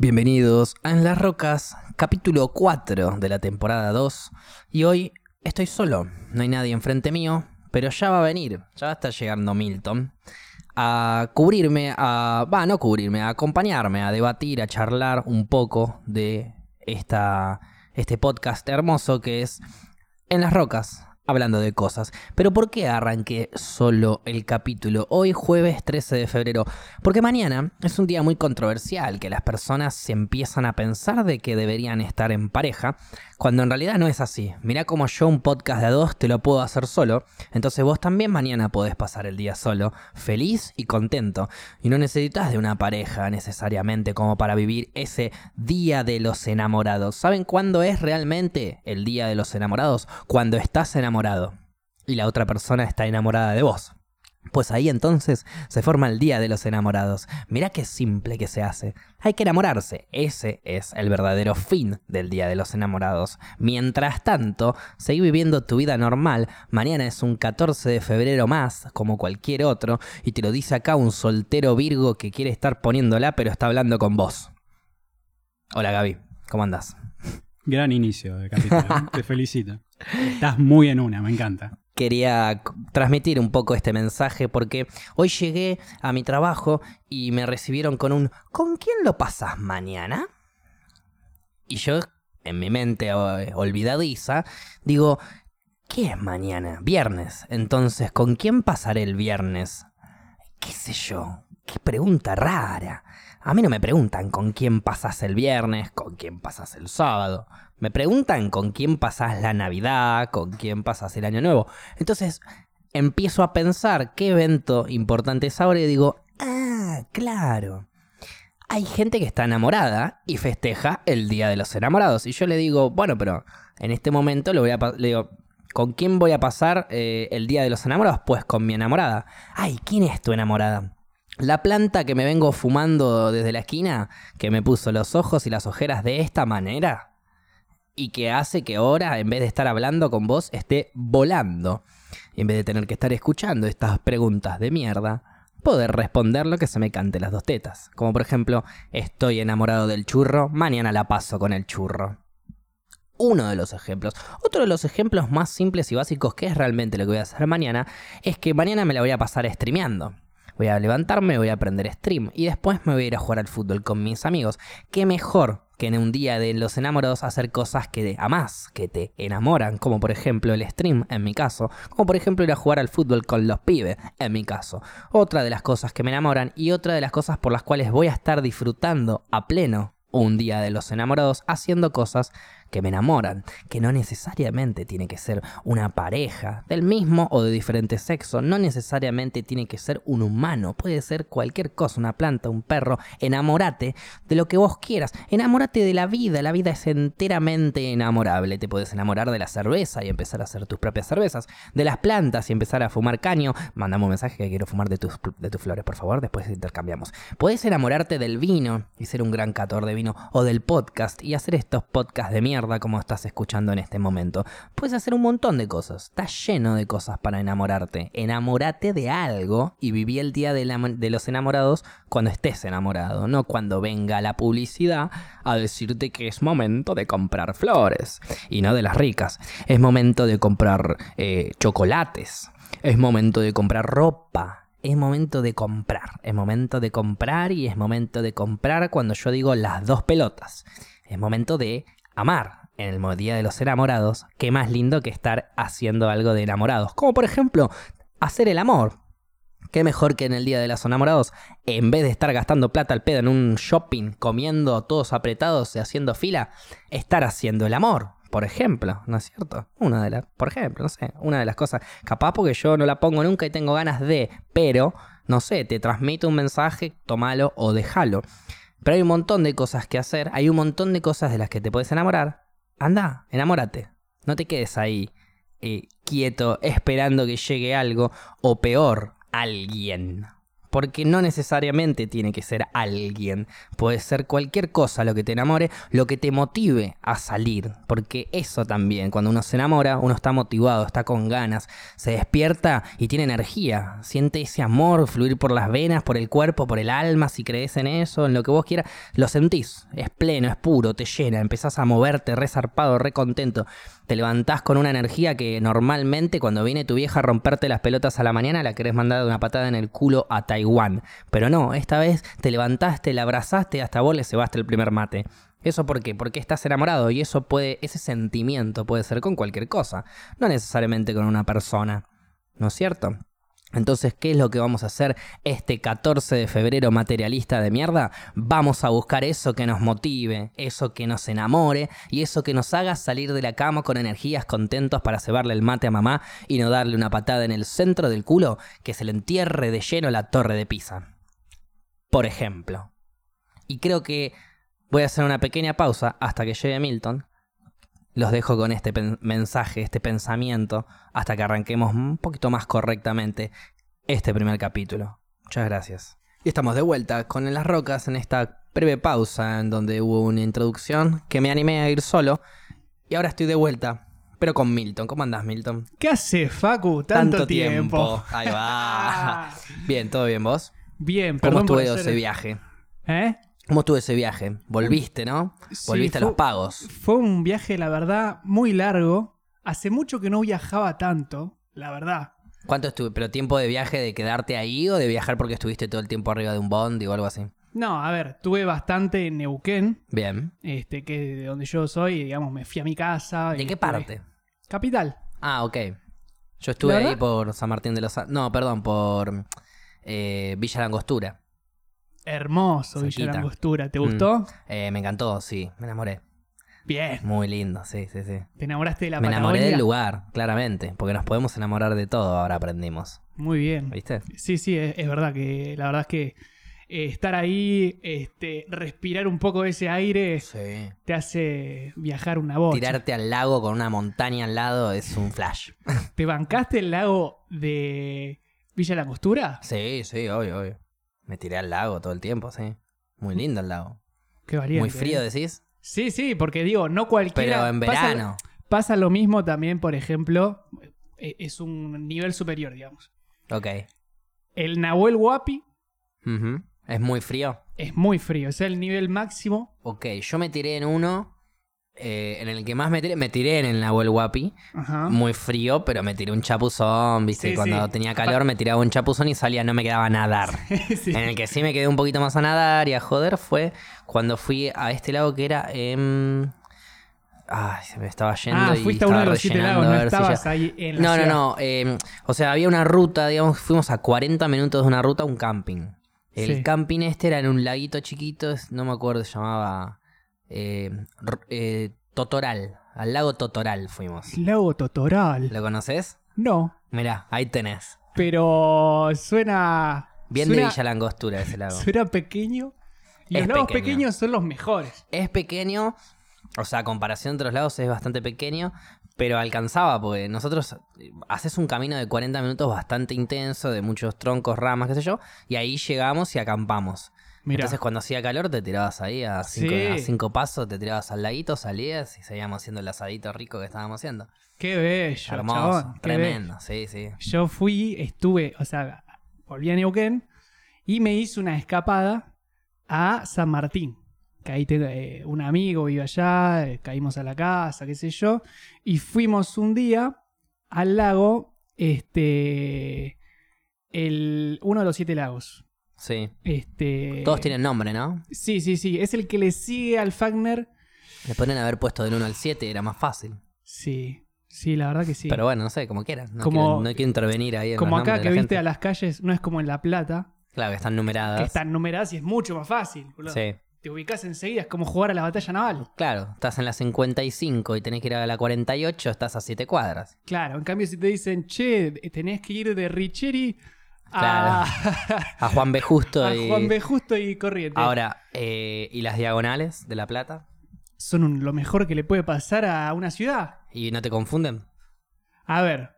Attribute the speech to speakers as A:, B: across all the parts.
A: Bienvenidos a En las Rocas, capítulo 4 de la temporada 2. Y hoy estoy solo, no hay nadie enfrente mío, pero ya va a venir, ya va a estar llegando Milton a cubrirme, a. va, no cubrirme, a acompañarme, a debatir, a charlar un poco de esta, este podcast hermoso que es En las Rocas, hablando de cosas. Pero ¿por qué arranqué solo el capítulo hoy jueves 13 de febrero? Porque mañana es un día muy controversial, que las personas se empiezan a pensar de que deberían estar en pareja, cuando en realidad no es así. Mirá como yo un podcast de a dos te lo puedo hacer solo, entonces vos también mañana podés pasar el día solo, feliz y contento. Y no necesitas de una pareja necesariamente como para vivir ese día de los enamorados. ¿Saben cuándo es realmente el día de los enamorados? Cuando estás enamorado y la otra persona está enamorada de vos. Pues ahí entonces se forma el Día de los Enamorados. Mirá qué simple que se hace. Hay que enamorarse. Ese es el verdadero fin del Día de los Enamorados. Mientras tanto, seguí viviendo tu vida normal. Mañana es un 14 de febrero más, como cualquier otro, y te lo dice acá un soltero Virgo que quiere estar poniéndola, pero está hablando con vos. Hola Gaby, ¿cómo andás?
B: Gran inicio de capítulo. te felicito. Estás muy en una, me encanta
A: quería transmitir un poco este mensaje porque hoy llegué a mi trabajo y me recibieron con un ¿con quién lo pasas mañana? Y yo, en mi mente olvidadiza, digo, ¿qué es mañana? Viernes. Entonces, ¿con quién pasaré el viernes? ¿Qué sé yo? Qué pregunta rara. A mí no me preguntan con quién pasas el viernes, con quién pasas el sábado. Me preguntan con quién pasas la Navidad, con quién pasas el Año Nuevo. Entonces empiezo a pensar qué evento importante es ahora y digo, ah, claro. Hay gente que está enamorada y festeja el Día de los Enamorados. Y yo le digo, bueno, pero en este momento voy a le digo, ¿con quién voy a pasar eh, el Día de los Enamorados? Pues con mi enamorada. Ay, ¿quién es tu enamorada? La planta que me vengo fumando desde la esquina, que me puso los ojos y las ojeras de esta manera y que hace que ahora, en vez de estar hablando con vos, esté volando. Y en vez de tener que estar escuchando estas preguntas de mierda, poder responder lo que se me cante las dos tetas. Como por ejemplo, estoy enamorado del churro, mañana la paso con el churro. Uno de los ejemplos. Otro de los ejemplos más simples y básicos que es realmente lo que voy a hacer mañana es que mañana me la voy a pasar streameando. Voy a levantarme, voy a aprender stream y después me voy a ir a jugar al fútbol con mis amigos. ¿Qué mejor que en un día de los enamorados hacer cosas que amás, que te enamoran, como por ejemplo el stream en mi caso, como por ejemplo ir a jugar al fútbol con los pibes en mi caso. Otra de las cosas que me enamoran y otra de las cosas por las cuales voy a estar disfrutando a pleno un día de los enamorados haciendo cosas que me enamoran, que no necesariamente tiene que ser una pareja del mismo o de diferente sexo, no necesariamente tiene que ser un humano, puede ser cualquier cosa, una planta, un perro, enamórate de lo que vos quieras, enamórate de la vida, la vida es enteramente enamorable, te puedes enamorar de la cerveza y empezar a hacer tus propias cervezas, de las plantas y empezar a fumar caño, mandame un mensaje que quiero fumar de tus, de tus flores, por favor, después intercambiamos. Puedes enamorarte del vino y ser un gran cator de vino, o del podcast y hacer estos podcasts de mierda, como estás escuchando en este momento. Puedes hacer un montón de cosas. Está lleno de cosas para enamorarte. Enamórate de algo y viví el día de, los enamorados cuando estés enamorado, no cuando venga la publicidad a decirte que es momento de comprar flores y no de las ricas. Es momento de comprar eh, chocolates. Es momento de comprar ropa es momento de comprar. Es momento de comprar y es momento de comprar cuando yo digo las dos pelotas. Es momento de amar en el Día de los Enamorados, qué más lindo que estar haciendo algo de enamorados. Como por ejemplo, hacer el amor. Qué mejor que en el Día de los Enamorados, en vez de estar gastando plata al pedo en un shopping, comiendo todos apretados y haciendo fila, estar haciendo el amor. Por ejemplo, ¿no es cierto? Una de las, por ejemplo, no sé, una de las cosas, capaz porque yo no la pongo nunca y tengo ganas de, pero, no sé, te transmito un mensaje, tomalo o déjalo. Pero hay un montón de cosas que hacer, hay un montón de cosas de las que te puedes enamorar. Anda, enamórate. No te quedes ahí eh, quieto esperando que llegue algo o peor, alguien. Porque no necesariamente tiene que ser alguien. Puede ser cualquier cosa lo que te enamore, lo que te motive a salir. Porque eso también, cuando uno se enamora, uno está motivado, está con ganas, se despierta y tiene energía. Siente ese amor fluir por las venas, por el cuerpo, por el alma, si crees en eso, en lo que vos quieras. Lo sentís, es pleno, es puro, te llena, empezás a moverte re zarpado, re contento te levantás con una energía que normalmente cuando viene tu vieja a romperte las pelotas a la mañana la querés mandar de una patada en el culo a Taiwán. Pero no, esta vez te levantaste, la abrazaste, hasta vos le cebaste el primer mate. ¿Eso por qué? Porque estás enamorado y eso puede, ese sentimiento puede ser con cualquier cosa, no necesariamente con una persona. ¿No es cierto? Entonces, ¿qué es lo que vamos a hacer este 14 de febrero materialista de mierda? Vamos a buscar eso que nos motive, eso que nos enamore y eso que nos haga salir de la cama con energías contentos para cebarle el mate a mamá y no darle una patada en el centro del culo que se le entierre de lleno la torre de Pisa. Por ejemplo. Y creo que voy a hacer una pequeña pausa hasta que llegue Milton. Los dejo con este mensaje, este pensamiento, hasta que arranquemos un poquito más correctamente este primer capítulo. Muchas gracias. Y estamos de vuelta con Las Rocas en esta breve pausa en donde hubo una introducción que me animé a ir solo. Y ahora estoy de vuelta, pero con Milton. ¿Cómo andás, Milton?
C: ¿Qué hace, Facu? Tanto, tiempo.
A: Ahí va. bien, ¿todo bien vos?
C: Bien,
A: ¿Cómo estuvo ese viaje?
C: ¿Eh?
A: ¿Cómo estuvo ese viaje? Volviste, ¿no? Volviste a los pagos.
C: Fue un viaje, la verdad, muy largo. Hace mucho que no viajaba tanto, la verdad.
A: ¿Cuánto estuve? ¿Pero tiempo de viaje de quedarte ahí o de viajar porque estuviste todo el tiempo arriba de un bondi o algo así?
C: No, a ver, tuve bastante en Neuquén.
A: Bien.
C: Este, que de donde yo soy, digamos, me fui a mi casa.
A: ¿De qué parte?
C: Capital.
A: Ah, ok. Yo estuve ahí por San Martín de los... No, perdón, por eh, Villa Langostura.
C: Hermoso Villa Langostura. ¿Te gustó?
A: Mm. Eh, me encantó, sí. Me enamoré.
C: Bien.
A: Muy lindo, sí, sí, sí.
C: ¿Te enamoraste de la
A: Me enamoré del lugar, claramente. Porque nos podemos enamorar de todo, ahora aprendimos.
C: Muy bien.
A: ¿Viste?
C: Sí, sí, es, verdad que la verdad es que eh, estar ahí, este, respirar un poco ese aire, te hace viajar una voz.
A: Tirarte al lago con una montaña al lado es un flash.
C: ¿Te bancaste el lago de Villa Langostura?
A: Sí, sí, obvio, obvio. Me tiré al lago todo el tiempo, sí. Muy lindo el lago.
C: Qué valiente.
A: Muy frío,
C: ¿eh?
A: decís.
C: Sí, sí, porque digo, no cualquiera.
A: Pero en verano.
C: Pasa, lo mismo también, por ejemplo, e, es un nivel superior, digamos.
A: Ok.
C: El Nahuel Huapi.
A: ¿Es muy frío?
C: Es muy frío, es el nivel máximo.
A: Ok, yo me tiré en uno eh, en el que más me tiré, me tiré en el Nahuel Huapi. Muy frío, pero me tiré un chapuzón, ¿viste? Cuando tenía calor me tiraba un chapuzón y salía, no me quedaba a nadar. En el que sí me quedé un poquito más a nadar y a joder fue cuando fui a este lago que era en... Ay, se me estaba yendo
C: ah,
A: y
C: fuiste
A: a
C: uno de los siete lagos, no estabas ahí en la
A: No,
C: no,
A: no. Eh, o sea, había una ruta, digamos, fuimos a 40 minutos de una ruta a un camping. El camping este era en un laguito chiquito, no me acuerdo, se llamaba... Eh, eh, Totoral, al lago Totoral fuimos.
C: Lago Totoral.
A: ¿Lo conoces?
C: No.
A: Mirá, ahí tenés.
C: Pero suena.
A: Bien de Villa Langostura ese lago.
C: Suena pequeño. Y los lagos pequeños son los mejores.
A: Es pequeño, o sea, a comparación de otros lagos es bastante pequeño, pero alcanzaba, porque nosotros haces un camino de 40 minutos bastante intenso, de muchos troncos, ramas, qué sé yo, y ahí llegamos y acampamos. Entonces cuando hacía calor te tirabas ahí a cinco, pasos, te tirabas al laguito, salías y seguíamos haciendo el asadito rico que estábamos haciendo.
C: Qué bello,
A: Hermoso, tremendo, sí, sí.
C: Yo fui, estuve, o sea, volví a Neuquén y me hice una escapada a San Martín. Que ahí tengo, eh, un amigo iba allá, eh, caímos a la casa, qué sé yo, y fuimos un día al lago, este, el, uno de los siete lagos.
A: Sí.
C: Este...
A: Todos tienen nombre, ¿no?
C: Sí, sí, sí. Es el que le sigue al Fagner.
A: Le ponen haber puesto del 1 al 7, era más fácil.
C: Sí. Sí, la verdad que sí.
A: Pero bueno, no sé, como quieras. No, quiero, no quiero intervenir ahí. En
C: como acá que viste a las calles, no es como en La Plata.
A: Claro, que están numeradas.
C: Que están numeradas y es mucho más fácil. Sí. Te ubicas enseguida, es como jugar a la batalla naval.
A: Claro, estás en la 55 y tenés que ir a la 48, estás a 7 cuadras.
C: Claro, en cambio si te dicen, che, tenés que ir de Richeri
A: Claro. A, Juan B. Justo
C: a Juan B. Justo y Corriente.
A: Ahora, eh, ¿y las diagonales de La Plata?
C: Son lo mejor que le puede pasar a una ciudad.
A: ¿Y no te confunden?
C: A ver.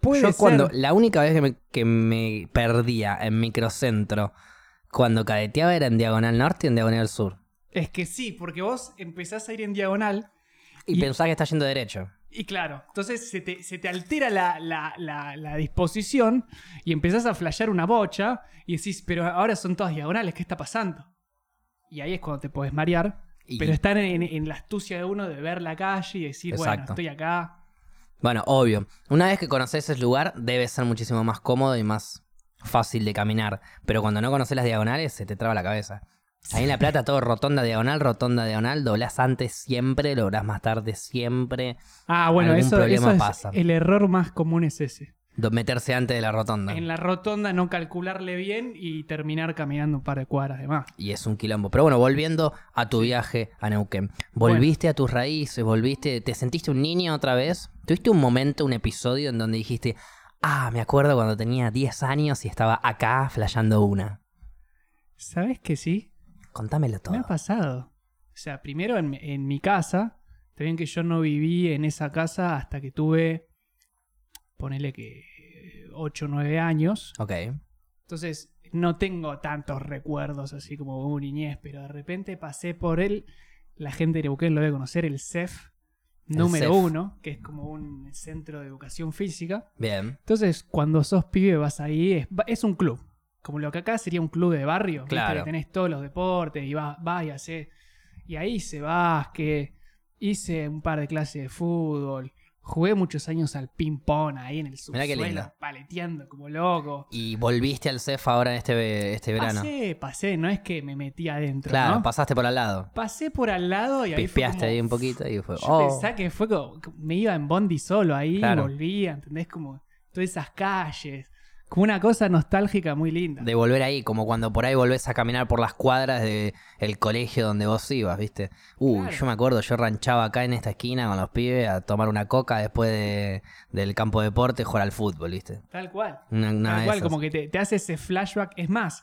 C: Puede
A: Yo
C: ser.
A: cuando, la única vez que me, que me perdía en microcentro cuando cadeteaba era en diagonal norte y en diagonal sur.
C: Es que sí, porque vos empezás a ir en diagonal
A: Y,
C: Y-
A: pensaba que está yendo derecho.
C: Y claro, entonces se te, se te altera la, la- la- la disposición y empezás a flashear una bocha y decís, pero ahora son todas diagonales, ¿qué está pasando? Y ahí es cuando te podés marear.
A: Y-
C: Pero estar en, en la astucia de uno de ver la calle y decir, bueno, estoy acá.
A: Bueno, obvio. Una vez que conoces ese lugar, debe ser muchísimo más cómodo y más fácil de caminar. Pero cuando no conoces las diagonales, se te traba la cabeza. Ahí en La Plata todo rotonda diagonal, rotonda diagonal, doblás antes siempre, lográs más tarde siempre.
C: Ah, bueno,
A: Algún
C: eso,
A: problema
C: eso es
A: pasa.
C: el error más común es ese.
A: Do- Meterse antes de la rotonda.
C: En la rotonda no calcularle bien y terminar caminando un par de cuadras de más.
A: Y es un quilombo. Pero bueno, volviendo a tu viaje a Neuquén. ¿Volviste a tus raíces? ¿Volviste? ¿Te sentiste un niño otra vez? ¿Tuviste un momento, un episodio en donde dijiste, ah, me acuerdo cuando tenía 10 años y estaba acá flasheando una?
C: ¿Sabes que sí?
A: Contámelo todo.
C: Me ha pasado. O sea, primero en, mi- en mi casa, bien que yo no viví en esa casa hasta que tuve, ponele que 8 o 9 años.
A: Ok.
C: Entonces, no tengo tantos recuerdos así como una niñez, pero de repente pasé por él. La gente de Neuquén lo debe conocer, el CEF
A: El
C: número
A: CEF.
C: uno, que es como un centro de educación física.
A: Bien.
C: Entonces, cuando sos pibe, vas ahí, es, es un club. Como lo que acá sería un club de barrio.
A: Claro.
C: Que tenés todos los deportes y vas, vas y haces. Y ahí hice básquet, hice un par de clases de fútbol, jugué muchos años al ping-pong ahí en el subsuelo, paleteando como loco.
A: ¿Y volviste al CEF ahora este, este verano?
C: Pasé, pasé, no es que me metí adentro.
A: claro,
C: ¿no?
A: pasaste por al lado.
C: pasé por al lado y ahí fue
A: Pispeaste
C: como-
A: ahí un poquito y fue.
C: Yo
A: oh.
C: pensaba que fue como, me iba en bondi solo ahí,
A: Claro.
C: volvía, ¿entendés? Como todas esas calles, como una cosa nostálgica muy linda.
A: de volver ahí, como cuando por ahí volvés a caminar por las cuadras del colegio donde vos ibas, ¿viste? Uy,
C: Claro.
A: yo me acuerdo, yo ranchaba acá en esta esquina con los pibes a tomar una coca después de, del campo de deporte jugar al fútbol, ¿viste?
C: Tal cual.
A: Una, una
C: Tal
A: de
C: cual,
A: esas.
C: como que te, te hace ese flashback. Es más,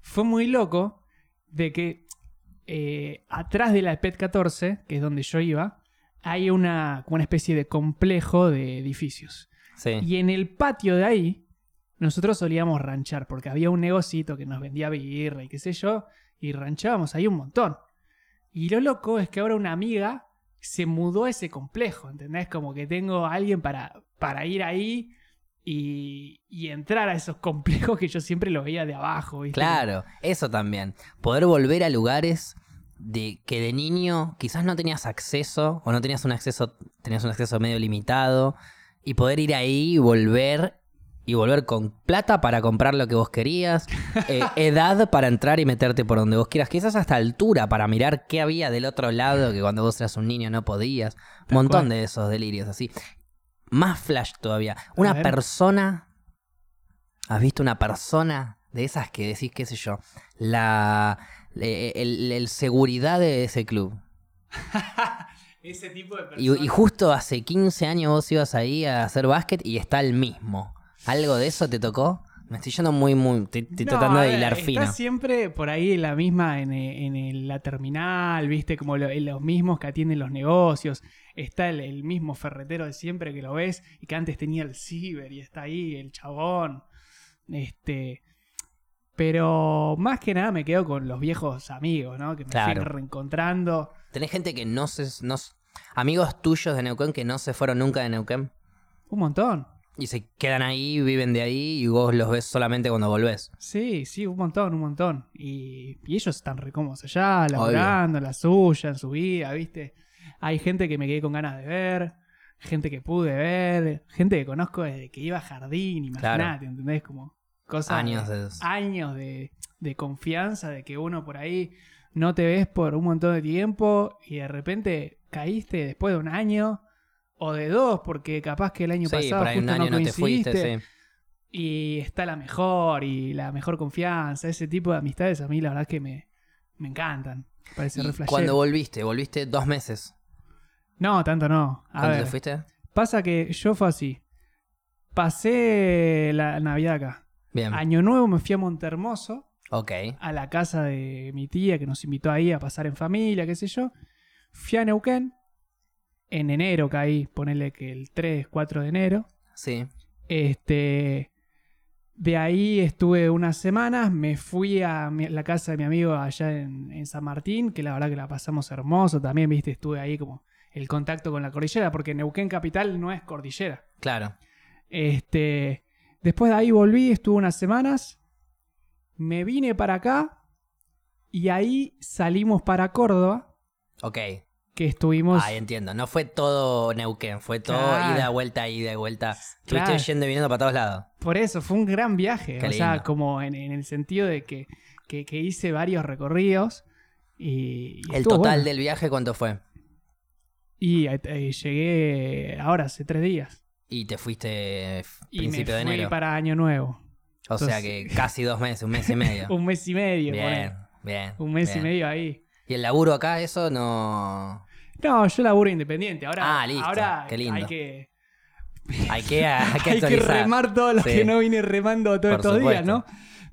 C: fue muy loco de que eh, atrás de la PET 14, que es donde yo iba, hay una, una especie de complejo de edificios.
A: Sí.
C: Y en el patio de ahí, nosotros solíamos ranchar, porque había un negocito que nos vendía birra y qué sé yo, y ranchábamos ahí un montón. Y lo loco es que ahora una amiga se mudó a ese complejo, ¿entendés? Como que tengo a alguien para, para ir ahí y, y entrar a esos complejos que yo siempre lo veía de abajo.
A: Claro, eso también. Poder volver a lugares de que de niño quizás no tenías acceso o no tenías un acceso, tenías un acceso medio limitado y poder ir ahí y volver y volver con plata para comprar lo que vos querías, eh, edad para entrar y meterte por donde vos quieras, quizás hasta altura para mirar qué había del otro lado que cuando vos eras un niño no podías, un montón
C: cual.
A: de esos delirios así. Más flash todavía. Una persona ¿Has visto una persona de esas que decís, qué sé yo, la el, el seguridad de ese club?
C: Ese tipo de
A: Y, y justo hace 15 años vos ibas ahí a hacer básquet y está el mismo. ¿Algo de eso te tocó? Me estoy yendo muy, muy... Estoy, estoy
C: No,
A: tratando de hilar
C: está
A: fino.
C: siempre por ahí en la misma, en, eh, en la terminal, viste, como lo- en los mismos que atienden los negocios. Está el, el mismo ferretero de siempre que lo ves y que antes tenía el ciber y está ahí el chabón. Este. Pero más que nada me quedo con los viejos amigos, ¿no? Que me
A: Claro.
C: fui reencontrando.
A: ¿Tenés gente que no se... No, amigos tuyos de Neuquén que no se fueron nunca de Neuquén?
C: Un montón.
A: Y se quedan ahí, viven de ahí y vos los ves solamente cuando volvés.
C: Sí, sí, un montón, un montón. Y, y ellos están recómodos allá, laburando la suya, en su vida, ¿viste? Hay gente que me quedé con ganas de ver, gente que pude ver, gente que conozco desde que iba a jardín, imagínate,
A: Claro.
C: ¿entendés? Como cosas.
A: Años
C: de... años de, de confianza, de que uno por ahí no te ves por un montón de tiempo y de repente caíste después de un año o de dos, porque capaz que el año
A: Sí,
C: pasado
A: por ahí un año
C: no
A: no te fuiste, sí.
C: y está la mejor y la mejor confianza. Ese tipo de amistades a mí la verdad que me, me encantan. Parece
A: cuando volviste, volviste dos meses.
C: No, tanto no. A
A: ¿Cuándo
C: ver,
A: te fuiste?
C: pasa que yo fue así. Pasé la Navidad acá.
A: Bien.
C: Año Nuevo me fui a Montermoso,
A: Ok.
C: a la casa de mi tía que nos invitó ahí a pasar en familia, qué sé yo. Fui a Neuquén. En enero caí, ponele que el 3, 4 de enero.
A: Sí.
C: Este. De ahí estuve unas semanas, me fui a mi- la casa de mi amigo allá en, en San Martín, que la verdad que la pasamos hermoso también, viste, estuve ahí como el contacto con la cordillera, porque Neuquén Capital no es cordillera.
A: Claro.
C: Este, después de ahí volví, estuve unas semanas, me vine para acá y ahí salimos para Córdoba,
A: Ok.
C: Que estuvimos...
A: Ahí entiendo. No fue todo Neuquén, fue todo
C: Claro.
A: ida, vuelta, ida, vuelta. Estuviste yendo y viniendo para todos lados.
C: Por eso, fue un gran viaje.
A: Qué
C: o sea,
A: lindo.
C: como en, en el sentido de que, que- que hice varios recorridos. Y, y
A: ¿El total
C: bueno.
A: del viaje cuánto fue?
C: Y eh, eh, llegué ahora, hace tres días.
A: Y te fuiste
C: Y me
A: principio de enero.
C: para Año Nuevo.
A: O sea que casi dos meses, un mes y medio.
C: Un mes y medio.
A: bien,
C: ponele.
A: bien.
C: Un mes
A: bien.
C: y medio ahí.
A: ¿Y el laburo acá, eso no.
C: No, yo laburo independiente. Ahora,
A: Ah, listo.
C: ahora
A: Qué lindo.
C: hay que,
A: Hay que, hay que
C: hay que remar todo lo
A: Sí.
C: que no vine remando todos estos días. ¿no?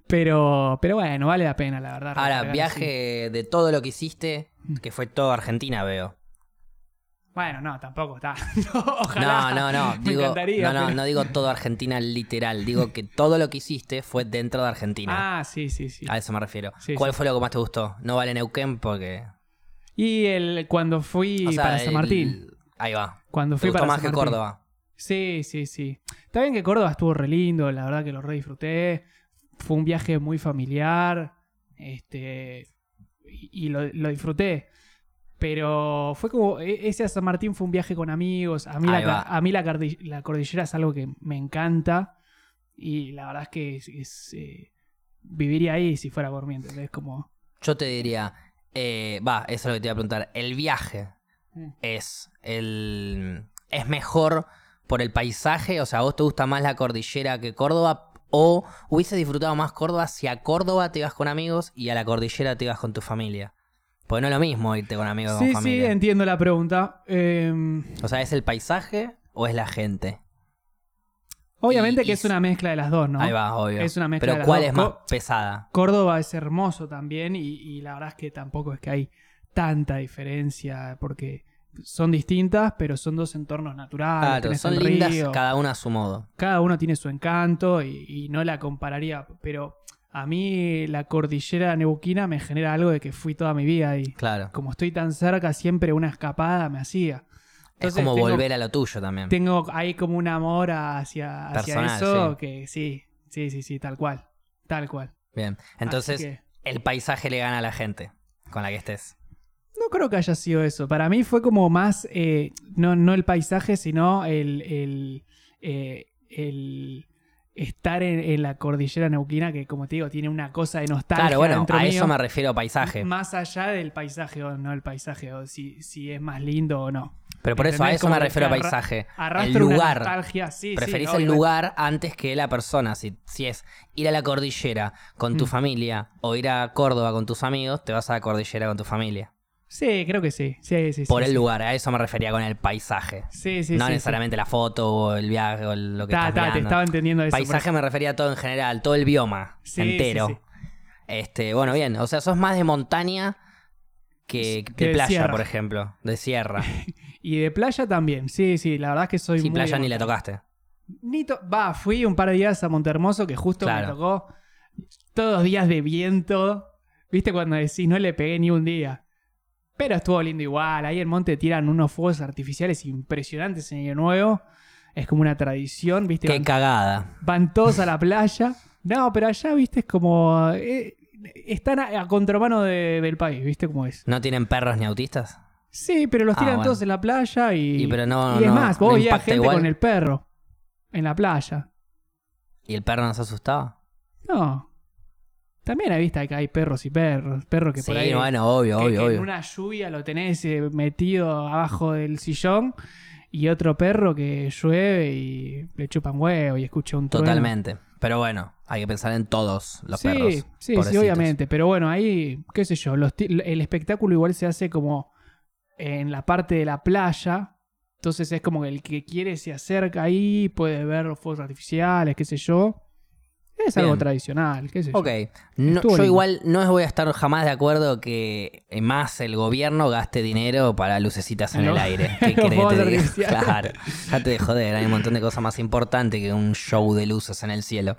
C: Pero, pero bueno, vale la pena, la verdad.
A: Ahora, viaje de todo lo que hiciste,
C: Mm.
A: que fue todo Argentina, veo.
C: Bueno, no, tampoco está. No, ojalá.
A: No, no, no.
C: Me
A: Digo,
C: encantaría.
A: no, no,
C: pero-
A: no digo todo Argentina literal. Digo que todo lo que hiciste fue dentro de Argentina.
C: Ah, sí, sí, sí.
A: A eso me refiero.
C: Sí,
A: ¿Cuál
C: sí.
A: fue lo que más te gustó? No vale Neuquén porque.
C: Y el, cuando fui
A: o sea,
C: para San
A: el-
C: Martín.
A: Ahí va.
C: Cuando
A: ¿Te
C: fui
A: gustó
C: para
A: más
C: San
A: que
C: Martín.
A: Córdoba?
C: Sí, sí, sí. Está bien que Córdoba estuvo re lindo, la verdad que lo re disfruté. Fue un viaje muy familiar. Este. Y, y lo, lo disfruté. Pero fue como. e- Ese a San Martín fue un viaje con amigos. A mí, la,
A: va.
C: a mí la, la cordillera es algo que me encanta. Y la verdad es que es, es, eh, viviría ahí si fuera por mí, ¿entendés? Como.
A: Yo te diría. Eh, va, eso es lo que te iba a preguntar. ¿El viaje
C: Mm.
A: es el. es mejor por el paisaje? O sea, ¿a vos te gusta más la cordillera que Córdoba? ¿O hubiese disfrutado más Córdoba si a Córdoba te ibas con amigos y a la cordillera te ibas con tu familia? Porque no es lo mismo irte con amigos
C: Sí,
A: con
C: sí,
A: familia.
C: entiendo la pregunta. Em,
A: O sea, ¿es el paisaje o es la gente?
C: Obviamente
A: Y-
C: que
A: y
C: es una mezcla de las dos, ¿no?
A: Ahí va, obvio.
C: Es una mezcla de
A: Pero
C: las
A: ¿cuál
C: dos.
A: es más
C: Co-
A: pesada?
C: Córdoba es hermoso también y, y la verdad es que tampoco es que hay tanta diferencia porque son distintas, pero son dos entornos naturales.
A: Claro, son lindas
C: río,
A: cada una a su modo.
C: cada uno tiene su encanto y, no la compararía, pero a mí la cordillera neuquina me genera algo de que fui toda mi vida y
A: Claro.
C: como estoy tan cerca siempre una escapada me hacía.
A: Es como
C: tengo-
A: volver a lo tuyo también.
C: Tengo ahí como un amor hacia, hacia
A: Personal,
C: eso
A: sí.
C: que sí, sí, sí, sí, tal cual, tal cual.
A: Bien. Entonces,
C: que-
A: el paisaje le gana a la gente con la que estés.
C: No creo que haya sido eso. Para mí fue como más, eh, no, no el paisaje, sino el, el, eh, el estar en, en la cordillera neuquina, que como te digo, tiene una cosa de nostalgia
A: Claro, bueno, a
C: mío,
A: eso me refiero paisaje.
C: Más allá del paisaje o no el paisaje, o si, si es más lindo o no.
A: Pero por eso a eso me refiero a paisaje. El lugar.
C: nostalgia, sí, sí,
A: Preferís el lugar antes que la persona. Si, si es ir a la cordillera con tu
C: Mm.
A: familia o ir a Córdoba con tus amigos, te vas a la cordillera con tu familia.
C: Sí, creo que sí. sí, sí, sí
A: Por el lugar, a eso me refería con el paisaje.
C: Sí, sí,
A: no necesariamente la foto o el viaje o lo que
C: Ta,
A: estás
C: ta, te estaba entendiendo eso.
A: Paisaje me refería a todo en general, todo el bioma entero. Este, bueno, bien, o sea, sos más de montaña que,
C: Que
A: de
C: de
A: playa,
C: sierra.
A: por ejemplo, de sierra.
C: Y de playa también. Sí, sí, la verdad es que soy
A: Sí,
C: muy
A: playa ni la tocaste.
C: Ni to- Va, fui un par de días a Montermoso que justo
A: Claro.
C: me tocó todos días de viento. ¿Viste cuando decís no le pegué ni un día? Pero estuvo lindo igual. Ahí en Monte tiran unos fuegos artificiales impresionantes en Año Nuevo. Es como una tradición, ¿viste?
A: Qué
C: Van,
A: cagada.
C: van todos a la playa. No, pero allá, ¿viste? Es como... eh, están a, a contramano de- del país, ¿viste cómo es?
A: ¿No tienen perros ni autistas?
C: Sí, pero los
A: Ah,
C: tiran
A: bueno.
C: todos en la playa y...
A: Y pero no-
C: y es
A: no-
C: más,
A: no
C: vos veías
A: impacta
C: gente
A: igual.
C: con el perro en la playa.
A: ¿Y el perro no se asustaba?
C: No. También hay vista que hay perros y perros. Perros que
A: sí,
C: por ahí.
A: bueno, obvio,
C: que-
A: obvio,
C: que
A: obvio.
C: En una lluvia lo tenés eh, metido abajo del sillón. Y otro perro que llueve y le chupan huevo y escucha un trueno.
A: Totalmente. Pero bueno, hay que pensar en todos los
C: sí,
A: perros.
C: Sí, sí,
A: pobrecitos.
C: obviamente. Pero bueno, ahí, qué sé yo, los ti- el espectáculo igual se hace como en la parte de la playa. Entonces es como que el que quiere se acerca ahí, puede ver los fuegos artificiales, qué sé yo. Es algo
A: Bien.
C: tradicional, qué sé yo.
A: Ok, no- yo igual no voy a estar jamás de acuerdo que eh, más el gobierno gaste dinero para lucecitas en el aire. ¿Qué querés que te diga? Claro, déjate de joder, hay un montón de cosas más importantes que un show de luces en el cielo.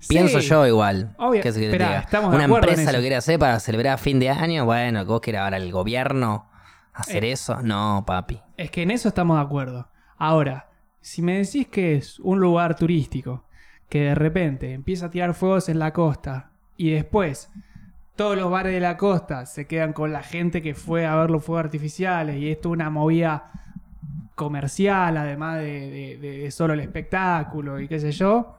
C: Sí.
A: Pienso yo igual.
C: Obvio.
A: ¿Qué se quiere que te
C: Esperá,
A: diga? Una empresa lo quiere hacer para celebrar fin de año, bueno, ¿vos querés ahora el gobierno hacer
C: Eh.
A: eso? No, papi.
C: Es que en eso estamos de acuerdo. Ahora, si me decís que es un lugar turístico que de repente empieza a tirar fuegos en la costa y después todos los bares de la costa se quedan con la gente que fue a ver los fuegos artificiales y esto es una movida comercial, además de, de- solo el espectáculo y qué sé yo,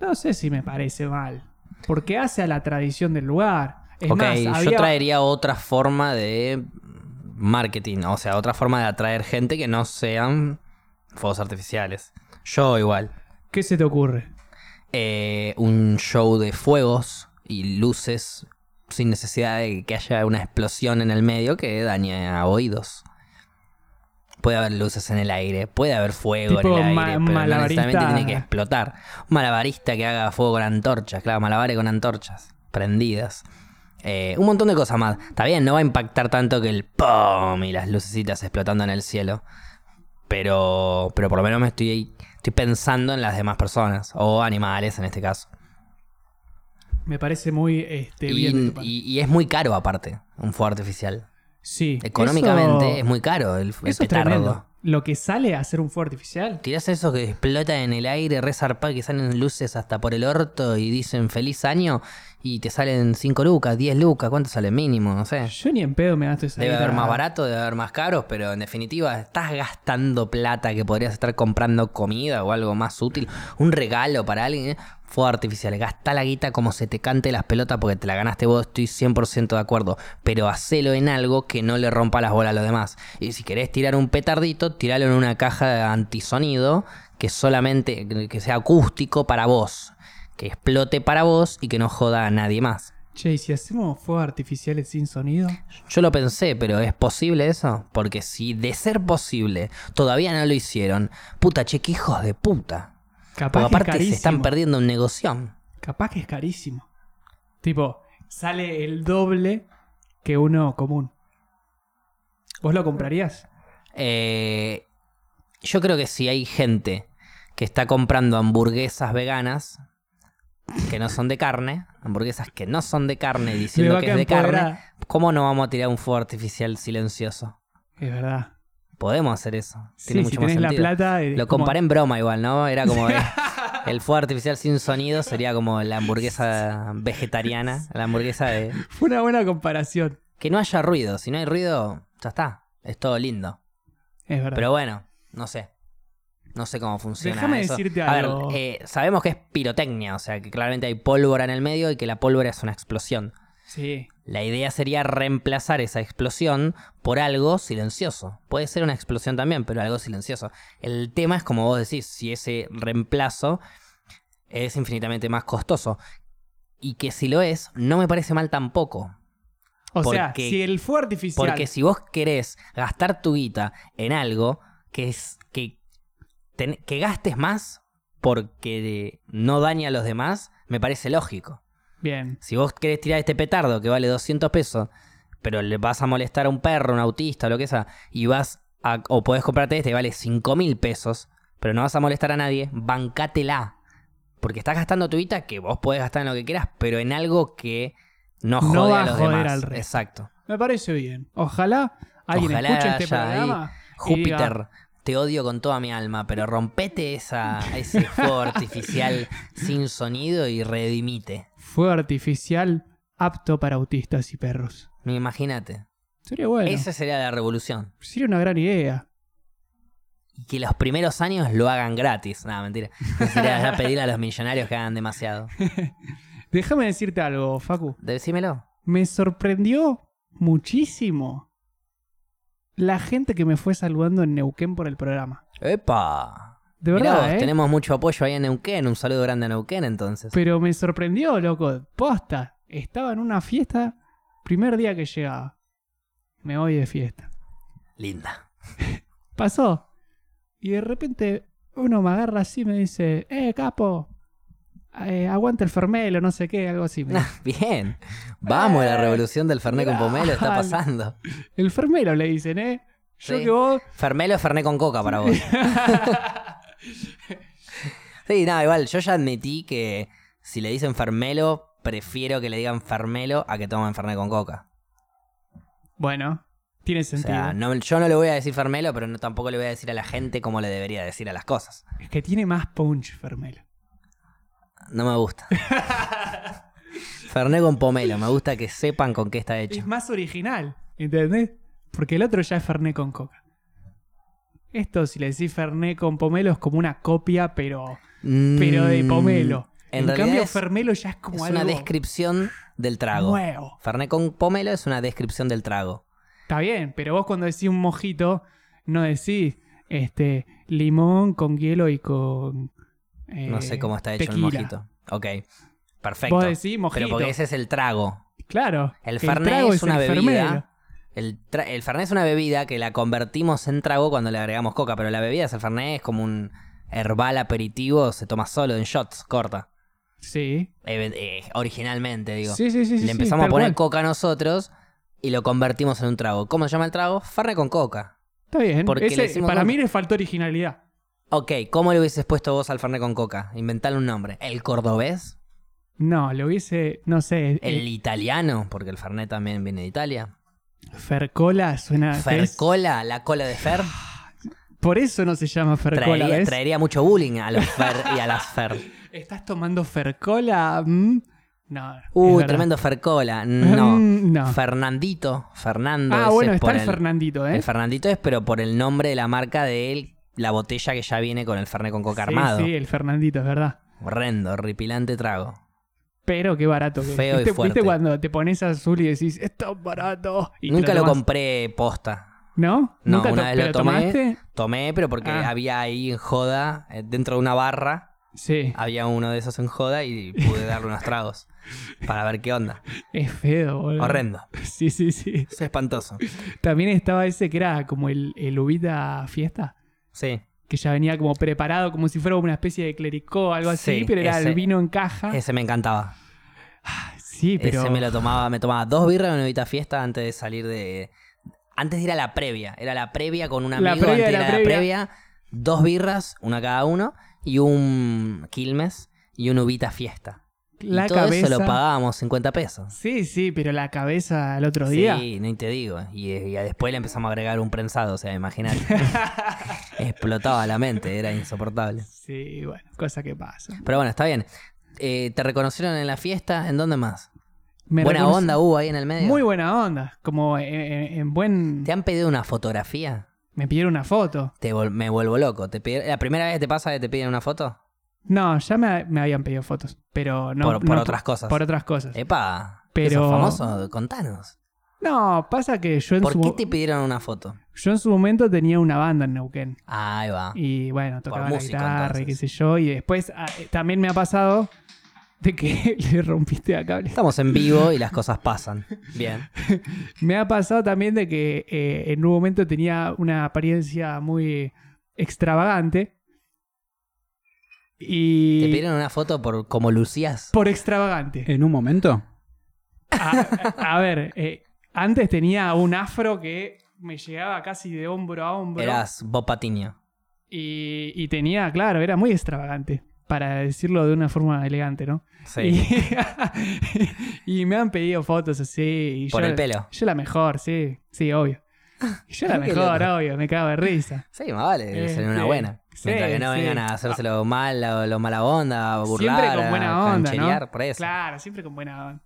C: no sé si me parece mal. Porque hace a la tradición del lugar. Es
A: ok,
C: más,
A: yo traería otra forma de marketing, o sea, otra forma de atraer gente que no sean fuegos artificiales. Yo igual.
C: ¿Qué se te ocurre?
A: Eh, un show de fuegos y luces sin necesidad de que haya una explosión en el medio que dañe a oídos. Puede haber luces en el aire, puede haber fuego
C: Tipo
A: en el aire, pero no necesariamente tiene que explotar. Un malabarista que haga fuego con antorchas, claro, malabares con antorchas prendidas. Eh, un montón de cosas más. Está bien, no va a impactar tanto que el ¡pum! y las lucecitas explotando en el cielo. Pero, pero por lo menos me estoy, estoy pensando en las demás personas, o animales en este caso.
C: Me parece muy este,
A: Y,
C: bien.
A: y- y es muy caro aparte, un fuego artificial.
C: sí.
A: Económicamente
C: eso-
A: es muy caro el, el
C: Eso es
A: petardo.
C: tremendo. Lo que sale a hacer un fuego artificial.
A: Tirás eso que explota en el aire, re zarpado, que salen luces hasta por el orto y dicen feliz año y te salen 5 lucas, 10 lucas, ¿cuánto sale mínimo? No sé.
C: Yo ni en pedo me gasto esa
A: Debe haber más barato, debe haber más caros, pero en definitiva estás gastando plata que podrías estar comprando comida o algo más útil. Un regalo para alguien. ¿eh? Fuego artificial. Gasta la guita como se te cante las pelotas porque te la ganaste vos, estoy 100% de acuerdo. Pero hacelo en algo que no le rompa las bolas a los demás. Y si querés tirar un petardito, tiralo en una caja de antisonido que solamente que sea acústico para vos. Que explote para vos y que no joda a nadie más.
C: Che, ¿y si hacemos fuegos artificiales sin sonido?
A: Yo lo pensé, pero ¿es posible eso? Porque si de ser posible todavía no lo hicieron, puta, che, qué hijos de puta.
C: Capaz
A: Porque
C: que es
A: aparte se están perdiendo un negocio.
C: Capaz que es carísimo. Tipo, sale el doble que uno común. ¿Vos lo comprarías?
A: Eh, yo creo que si hay gente que está comprando hamburguesas veganas que no son de carne, hamburguesas que no son de carne diciendo que es de carne. ¿cómo no vamos a tirar un fuego artificial silencioso?
C: Es verdad.
A: Podemos hacer eso.
C: Sí,
A: Tiene
C: si
A: mucho más
C: tenés la plata...
A: Lo
C: como-
A: comparé en broma igual, ¿no? Era como el, el fuego artificial sin sonido sería como la hamburguesa vegetariana, la hamburguesa de
C: Fue una buena comparación.
A: que no haya ruido, si no hay ruido, ya está, es todo lindo.
C: Es verdad.
A: Pero bueno, no sé. No sé cómo funciona
C: Déjame
A: eso.
C: decirte
A: A ver,
C: algo.
A: eh, sabemos que es pirotecnia, o sea, que claramente hay pólvora en el medio y que la pólvora es una explosión.
C: Sí.
A: La idea sería reemplazar esa explosión por algo silencioso. Puede ser una explosión también, pero algo silencioso. El tema es, como vos decís, si ese reemplazo es infinitamente más costoso. Y que si lo es, no me parece mal tampoco.
C: O sea,
A: Porque-
C: si el fuego artificial...
A: Porque si vos querés gastar tu guita en algo que es que, ten- que gastes más porque no daña a los demás, me parece lógico.
C: Bien.
A: Si vos querés tirar este petardo que vale 200 pesos, pero le vas a molestar a un perro, un autista, lo que sea, y vas a, o podés comprarte este que vale 5 mil pesos, pero no vas a molestar a nadie, bancátela. Porque estás gastando tu guita que vos podés gastar en lo que quieras, pero en algo que no
C: No
A: jode
C: va
A: a
C: a
A: los
C: joder
A: demás.
C: al.
A: Exacto.
C: Me parece bien. Ojalá alguien
A: Ojalá
C: escuche este programa.
A: Júpiter,
C: diga,
A: te odio con toda mi alma, pero rompete esa, ese fuego artificial sin sonido y redimite.
C: Fuego artificial apto para autistas y perros.
A: Imagínate.
C: Sería bueno.
A: Esa sería la revolución.
C: Sería una gran idea.
A: Y que los primeros años lo hagan gratis. Nada, mentira. Sería ya pedirle a los millonarios que hagan demasiado.
C: Déjame decirte algo, Facu.
A: Decímelo.
C: Me sorprendió muchísimo la gente que me fue saludando en Neuquén por el programa.
A: ¡Epa!
C: De
A: Mirá
C: verdad,
A: vos,
C: ¿eh?
A: tenemos mucho apoyo ahí en Neuquén. Un saludo grande a Neuquén entonces.
C: Pero me sorprendió, loco. Posta. Estaba en una fiesta primer día que llegaba. Me voy de fiesta.
A: Linda.
C: Pasó. Y de repente uno me agarra así y me dice, eh, capo, eh, aguanta el fermelo, no sé qué, algo así.
A: Bien. Vamos, la revolución del Fernet con pomelo está pasando.
C: el fermelo le dicen, ¿eh? Yo
A: Sí.
C: que vos...
A: Fermelo es Fernet con coca para vos. Sí, nada, igual, yo ya admití que si le dicen Fermelo, prefiero que le digan Fermelo a que tomen Fernet con coca.
C: Bueno, tiene
A: O
C: sentido.
A: sea, no- yo no le voy a decir Fermelo, pero no, tampoco le voy a decir a la gente como le debería decir a las cosas.
C: Es que tiene más punch fermelo.
A: No me gusta. Fernet con pomelo, me gusta que sepan con qué está hecho.
C: Es más original, ¿entendés? Porque el otro ya es Fernet con coca. Esto, si le decís Fernet con pomelo, es como una copia, pero, pero de
A: Mm,
C: pomelo.
A: En,
C: cambio,
A: es,
C: Fermelo ya es como
A: es
C: algo
A: una descripción del trago.
C: nuevo.
A: Fernet con pomelo es una descripción del trago.
C: Está bien, pero vos cuando decís un mojito, no decís este limón con hielo y con. Eh,
A: No sé cómo está hecho
C: tequila.
A: el mojito. Ok, perfecto.
C: Vos decís mojito.
A: Pero porque ese es el trago.
C: Claro.
A: El Fernet es una bebida. El, el Fernet es una bebida que la convertimos en trago cuando le agregamos coca, pero la bebida es el Fernet, es como un herbal aperitivo, se toma solo en shots, corta.
C: Sí.
A: Eh, eh, originalmente, digo.
C: Sí, sí, sí.
A: le
C: sí,
A: empezamos a poner
C: cual.
A: coca nosotros y lo convertimos en un trago. ¿Cómo se llama el trago? Fernet con coca.
C: Está bien. Ese- para mí le faltó originalidad.
A: Ok, ¿cómo le hubieses puesto vos al Fernet con coca? Inventale un nombre. ¿El cordobés?
C: No, le hubiese. No sé.
A: ¿El
C: eh,
A: italiano? Porque el Fernet también viene de Italia.
C: Fercola suena.
A: ¿Fercola? ¿La cola de Fer?
C: Por eso no se llama Fercola,
A: Traería,
C: ¿ves?
A: traería mucho bullying a los Fer y a las Fer.
C: ¿Estás tomando Fercola? Mm, No.
A: Uy,
C: verdad.
A: tremendo Fercola. No.
C: Mm, no.
A: Fernandito. Fernando.
C: Ah, bueno,
A: es
C: está
A: por
C: el Fernandito, ¿eh?
A: El Fernandito es, pero por el nombre de la marca de él, la botella que ya viene con el Fernet con coca
C: sí,
A: armado.
C: sí, el Fernandito, es verdad.
A: Horrendo, horripilante trago.
C: Pero qué barato que.
A: Feo y
C: ¿Viste,
A: fuerte.
C: ¿Viste cuando te pones azul y decís, esto es barato? Y
A: Nunca lo compré posta.
C: ¿No?
A: No,
C: ¿Nunca
A: una vez lo tomé.
C: tomaste?
A: Tomé, pero porque
C: Ah.
A: había ahí en joda, eh, dentro de una barra,
C: Sí.
A: había uno de esos en joda y pude darle unos tragos para ver qué onda.
C: Es feo, boludo.
A: Horrendo.
C: Sí, sí, sí.
A: Es espantoso.
C: También estaba ese que era como el, el Uvita Fiesta.
A: Sí.
C: Que ya venía como preparado, como si fuera una especie de clericó o algo así,
A: Sí,
C: pero era
A: ese-
C: el vino en caja.
A: Ese me encantaba.
C: Sí, pero.
A: Ese me lo tomaba, me tomaba dos birras en una Evita fiesta antes de salir de. Antes de ir a la previa. Era la previa con un
C: La
A: amigo
C: previa
A: antes de ir
C: la
A: a la
C: previa.
A: previa. Dos birras, una cada uno, y un Quilmes y un Uvita fiesta.
C: La
A: y todo
C: cabeza.
A: eso lo pagábamos 50 pesos.
C: Sí, sí, pero la cabeza al otro día.
A: Sí, ni te digo. Y, y después le empezamos a agregar un prensado, o sea, imagínate. Explotaba la mente, era insoportable.
C: Sí, bueno, cosa que pasa.
A: Pero bueno, está bien. Eh, ¿Te reconocieron en la fiesta? ¿En dónde más?
C: Me
A: Buena onda hubo ahí en el medio.
C: Muy buena onda. Como en, en- en buen.
A: ¿Te han pedido una fotografía?
C: Me pidieron una foto.
A: Te vol- me vuelvo loco. ¿Te pidieron- ¿La primera vez te pasa que te piden una foto?
C: No, ya me, me habían pedido fotos. Pero no.
A: por por
C: no
A: otras cosas.
C: Por otras cosas.
A: Epa,
C: Pero-
A: ¿sos famoso? Contanos.
C: No, pasa que yo en,
A: ¿Por
C: su,
A: qué te pidieron una foto?
C: yo en su momento tenía una banda en Neuquén.
A: Ahí va.
C: Y bueno, tocaba la
A: músico,
C: guitarra y qué sé yo. Y después ah, eh, también me ha pasado de que le rompiste a cable.
A: Estamos en vivo y las cosas pasan. Bien.
C: Me ha pasado también de que eh, en un momento tenía una apariencia muy extravagante. Y.
A: ¿Te pidieron una foto por como lucías?
C: Por extravagante.
B: En un momento.
C: A, a ver, eh, antes tenía un afro que me llegaba casi de hombro a hombro.
A: Eras Bob Patiño.
C: Y, y tenía, claro, era muy extravagante. Para decirlo de una forma elegante, ¿no?
A: Sí.
C: Y, y me han pedido fotos así. Y
A: Por
C: yo-
A: el pelo.
C: Yo la mejor, sí, sí, obvio. Y Yo la mejor, obvio, me cago de risa.
A: Sí, más vale,
C: Eh,
A: ser una
C: sí.
A: buena.
C: Sí,
A: Mientras que no
C: sí.
A: vengan a hacérselo mal, lo, lo mala onda, a burlar,
C: Siempre con buena
A: a
C: onda,
A: por eso.
C: Claro, siempre con buena onda.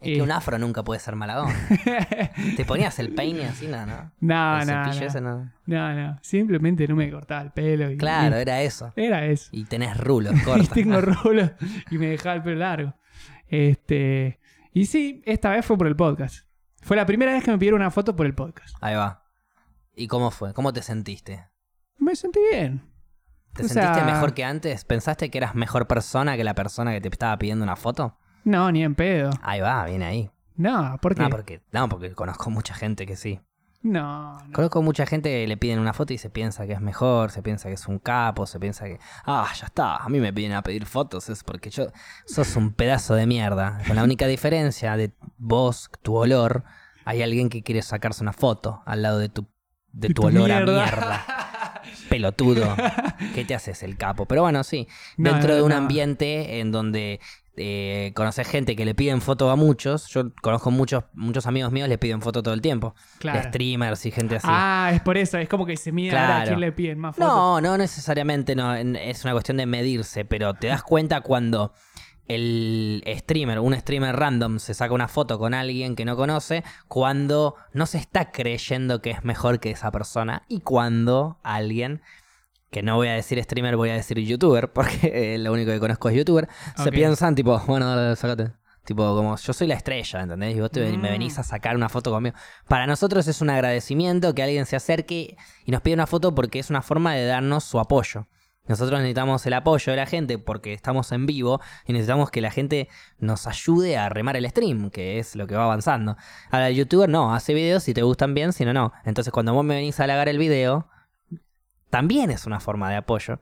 A: Es
C: Y-
A: que un afro nunca puede ser mala onda. ¿Te ponías el peine así? No, no.
C: No,
A: el
C: no, no.
A: ese no.
C: No, no. Simplemente no me cortaba el pelo. Y,
A: Claro,
C: y-
A: era eso.
C: era eso.
A: Y tenés rulos
C: Y
A: cortos.
C: tengo rulos y me dejaba el pelo largo. Este. Y sí, esta vez fue por el podcast. Fue la primera vez que me pidieron una foto por el podcast.
A: Ahí va. ¿Y cómo fue? ¿Cómo te sentiste?
C: Me sentí bien.
A: ¿Te
C: O
A: sentiste
C: sea-
A: mejor que antes? ¿Pensaste que eras mejor persona que la persona que te estaba pidiendo una foto?
C: No, ni en pedo.
A: Ahí va, viene ahí.
C: No, ¿por qué?
A: No, porque, no, porque conozco mucha gente que sí.
C: No, no.
A: Conozco mucha gente que le piden una foto y se piensa que es mejor, se piensa que es un capo, se piensa que, ah, ya está, a mí me piden a pedir fotos, es porque yo, sos un pedazo de mierda. Con la única diferencia de vos, tu olor, hay alguien que quiere sacarse una foto al lado de tu, de tu,
C: tu
A: olor
C: mierda.
A: a mierda. Pelotudo. ¿Qué te haces el capo? Pero bueno, sí,
C: No,
A: dentro
C: no,
A: de un
C: no.
A: ambiente en donde eh, conoces gente que le piden foto a muchos, yo conozco muchos, muchos amigos míos le piden foto todo el tiempo. De
C: Claro.
A: streamers y gente así.
C: Ah, es por eso, es como que se mide ahora a
A: Claro.
C: quién le piden más fotos.
A: No, no necesariamente no, es una cuestión de medirse, pero te das cuenta cuando el streamer, un streamer random, se saca una foto con alguien que no conoce, cuando no se está creyendo que es mejor que esa persona y cuando alguien, que no voy a decir streamer, voy a decir youtuber, porque eh, lo único que conozco es youtuber, se piensan tipo, bueno, dale, sacate. Tipo, como yo soy la estrella, ¿entendés? Y vos te me
C: Mm.
A: venís a sacar una foto conmigo. Para nosotros es un agradecimiento que alguien se acerque y nos pide una foto porque es una forma de darnos su apoyo. Nosotros necesitamos el apoyo de la gente porque estamos en vivo y necesitamos que la gente nos ayude a remar el stream, que es lo que va avanzando. Ahora, el youtuber no, hace videos si te gustan bien, si no, no. Entonces, cuando vos me venís a halagar el video, también es una forma de apoyo.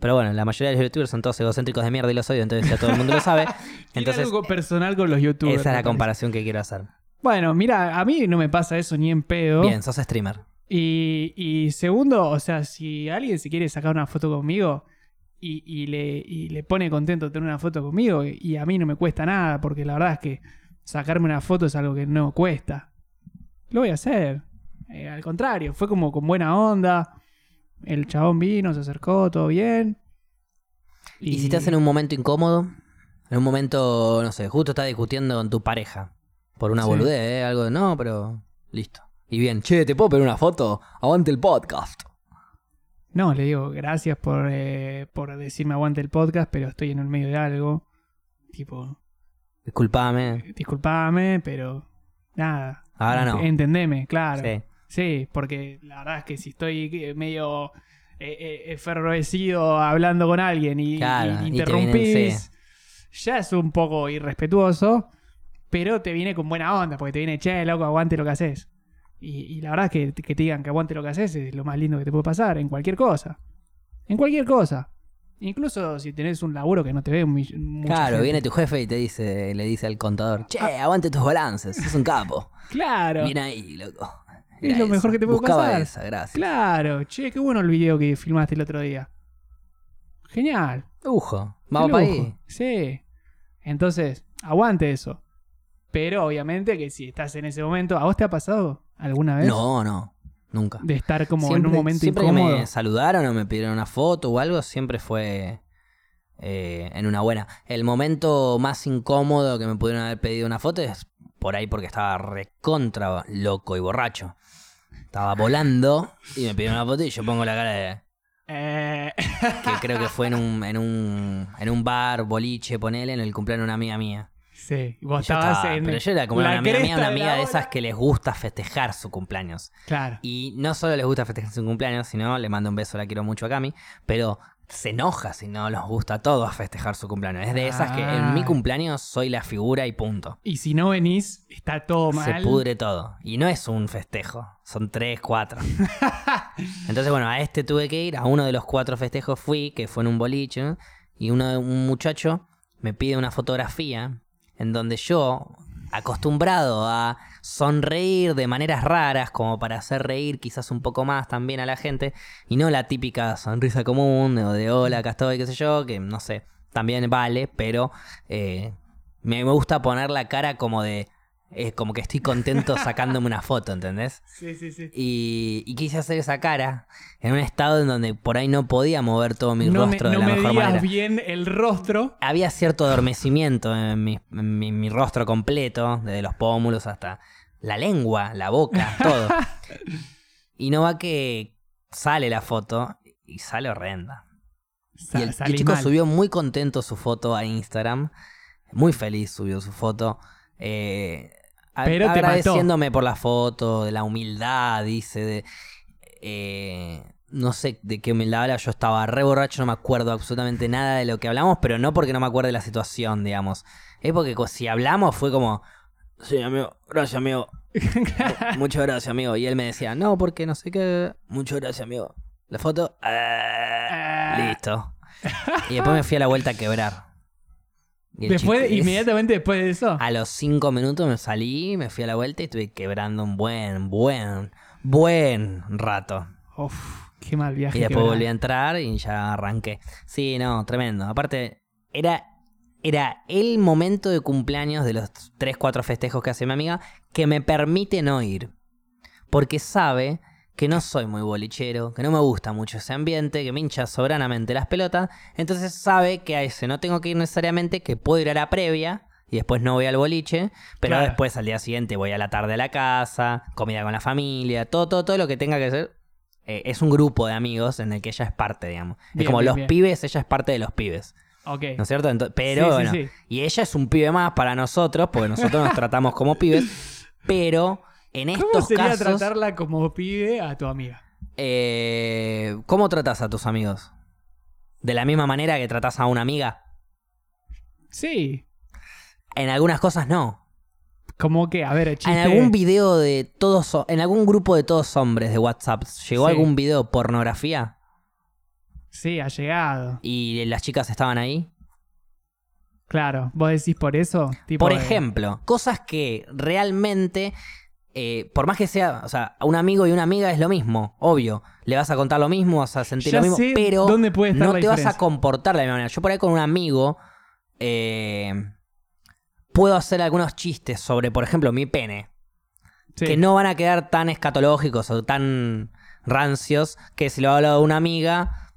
A: Pero bueno, la mayoría de los youtubers son todos egocéntricos de mierda y los odio, entonces ya todo el mundo lo sabe. Entonces,
C: algo personal con los youtubers.
A: esa es la comparación que quiero hacer.
C: Bueno, mira, a mí no me pasa eso ni en pedo.
A: Bien, sos streamer.
C: Y, y segundo, o sea, si alguien se quiere sacar una foto conmigo y, y le, y le pone contento tener una foto conmigo, y a mí no me cuesta nada, porque la verdad es que sacarme una foto es algo que no cuesta. Lo voy a hacer. Eh, al contrario, fue como con buena onda. El chabón vino, se acercó, todo bien.
A: Y, si estás en un momento incómodo, en un momento, no sé, justo estás discutiendo con tu pareja por una
C: Sí.
A: boludez, ¿eh? algo de no, pero listo. Y bien, che, ¿te puedo pedir una foto? Aguante el podcast.
C: No, le digo, gracias por, eh, por decirme aguante el podcast, pero estoy en el medio de algo. Tipo,
A: Disculpame.
C: disculpame, pero nada.
A: Ahora no.
C: Entendeme, claro.
A: Sí.
C: Sí, porque la verdad es que si estoy eh, medio eh, efervescido hablando con alguien y,
A: Claro,
C: y
A: y te
C: interrumpís, ya es un poco irrespetuoso, pero te viene con buena onda, porque te viene, che, loco, aguante lo que haces. Y, y la verdad es que, que te digan que aguante lo que haces es lo más lindo que te puede pasar en cualquier cosa. En cualquier cosa. Incluso si tenés un laburo que no te ve mucha
A: Claro,
C: gente.
A: viene tu jefe y te dice, le dice al contador, che, aguante tus balances, sos un capo.
C: Claro.
A: Bien ahí, loco.
C: Es lo mejor
A: esa.
C: que te puede
A: Buscaba
C: pasar.
A: esa, gracias.
C: Claro, che, qué bueno el video que filmaste el otro día. Genial.
A: Lujo. Vamos para ahí.
C: Sí. Entonces, aguante eso. Pero obviamente que si estás en ese momento, ¿a vos te ha pasado alguna vez?
A: No, no, nunca.
C: De estar como en
A: Siempre-
C: un momento
A: siempre
C: incómodo.
A: que me saludaron o me pidieron una foto o algo, siempre fue eh, en una buena. El momento más incómodo que me pudieron haber pedido una foto es por ahí porque estaba recontra loco y borracho. Estaba volando y me pidieron una foto y yo pongo la cara de...
C: Eh,
A: que creo que fue en un, en un, en un bar, boliche, ponele, en el cumpleaños de una amiga mía.
C: Sí, vos
A: yo
C: estabas
A: estaba-
C: en
A: pero yo era como
C: la
A: una amiga mía, una amiga de esas que les gusta festejar su cumpleaños.
C: Claro.
A: Y no solo les gusta festejar su cumpleaños, sino le mando un beso, la quiero mucho a Cami, pero se enoja si no los gusta a todos festejar su cumpleaños. Es de esas que en mi
C: Ah.
A: cumpleaños soy la figura y punto.
C: Y si no venís, está todo mal.
A: Se pudre todo. Y no es un festejo, son tres, cuatro. Entonces, bueno, a este tuve que ir, a uno de los cuatro festejos fui, que fue en un boliche, ¿no? y uno, un muchacho me pide una fotografía en donde yo, acostumbrado a sonreír de maneras raras, como para hacer reír quizás un poco más también a la gente, y no la típica sonrisa común o de hola, acá estoy, qué sé yo, que no sé, también vale, pero eh, me, me gusta poner la cara como de... eh, como que estoy contento sacándome una foto, ¿entendés?
C: Sí, sí, sí.
A: Y, y quise hacer esa cara en un estado en donde por ahí no podía mover todo mi
C: no
A: rostro
C: me,
A: de
C: no
A: la
C: me
A: mejor manera.
C: bien el rostro.
A: Había cierto adormecimiento en mi, en mi- mi rostro completo, desde los pómulos hasta la lengua, la boca, todo. y no va que sale la foto y sale horrenda.
C: Sa-
A: y el, el chico
C: mal.
A: subió muy contento su foto a Instagram. Muy feliz subió su foto. eh,
C: Pero te mató.
A: agradeciéndome por la foto, de la humildad, dice. De, eh, no sé de qué humildad habla. Yo estaba re borracho, no me acuerdo absolutamente nada de lo que hablamos, pero no porque no me acuerde de la situación, digamos. Es porque si hablamos fue como. Sí, amigo, gracias, amigo. Muchas gracias, amigo. Y él me decía, no, porque no sé qué. Muchas gracias, amigo. La foto. ah, listo. Y después me fui a la vuelta a quebrar. Y
C: Después, inmediatamente después de eso.
A: A los cinco minutos me salí, me fui a la vuelta y estuve quebrando un buen, buen, buen rato.
C: Uf, qué mal viaje.
A: Y después volví a entrar y ya arranqué. Sí, no, tremendo. Aparte, era, era el momento de cumpleaños de los 3, 4 festejos que hace mi amiga que me permite no ir. Porque sabe que no soy muy bolichero, que no me gusta mucho ese ambiente, que me hincha soberanamente las pelotas. Entonces sabe que a ese no tengo que ir necesariamente, que puedo ir a la previa. Y después no voy al boliche, pero
C: Claro.
A: después al día siguiente voy a la tarde a la casa, comida con la familia, todo, todo, todo lo que tenga que hacer eh, es un grupo de amigos en el que ella es parte, digamos. es como
C: bien,
A: los
C: bien.
A: pibes, ella es parte de los pibes,
C: Ok.
A: ¿no es cierto? Pero
C: Sí, sí,
A: bueno,
C: sí.
A: y ella es un pibe más para nosotros, porque nosotros nos tratamos como pibes, pero en
C: ¿Cómo sería
A: casos,
C: tratarla como pibe a tu amiga?
A: eh, ¿cómo tratas a tus amigos? ¿De la misma manera que tratas a una amiga?
C: Sí.
A: En algunas cosas no.
C: Como que, a ver, chiste.
A: En algún video de todos, en algún grupo de todos hombres de WhatsApp, ¿llegó
C: Sí.
A: algún video de pornografía?
C: Sí, ha llegado.
A: ¿Y las chicas estaban ahí?
C: Claro. ¿Vos decís por eso? Tipo
A: Por
C: de-
A: ejemplo, cosas que realmente, eh, por más que sea, o sea, a un amigo y una amiga es lo mismo, obvio. Le vas a contar lo mismo, vas a sentir
C: Ya
A: lo mismo,
C: sé
A: pero
C: dónde puede estar
A: no
C: la
A: te vas a comportar de la misma manera. Yo por ahí con un amigo eh, puedo hacer algunos chistes sobre, por ejemplo, mi pene,
C: Sí.
A: que no van a quedar tan escatológicos o tan rancios que si lo hablo de una amiga,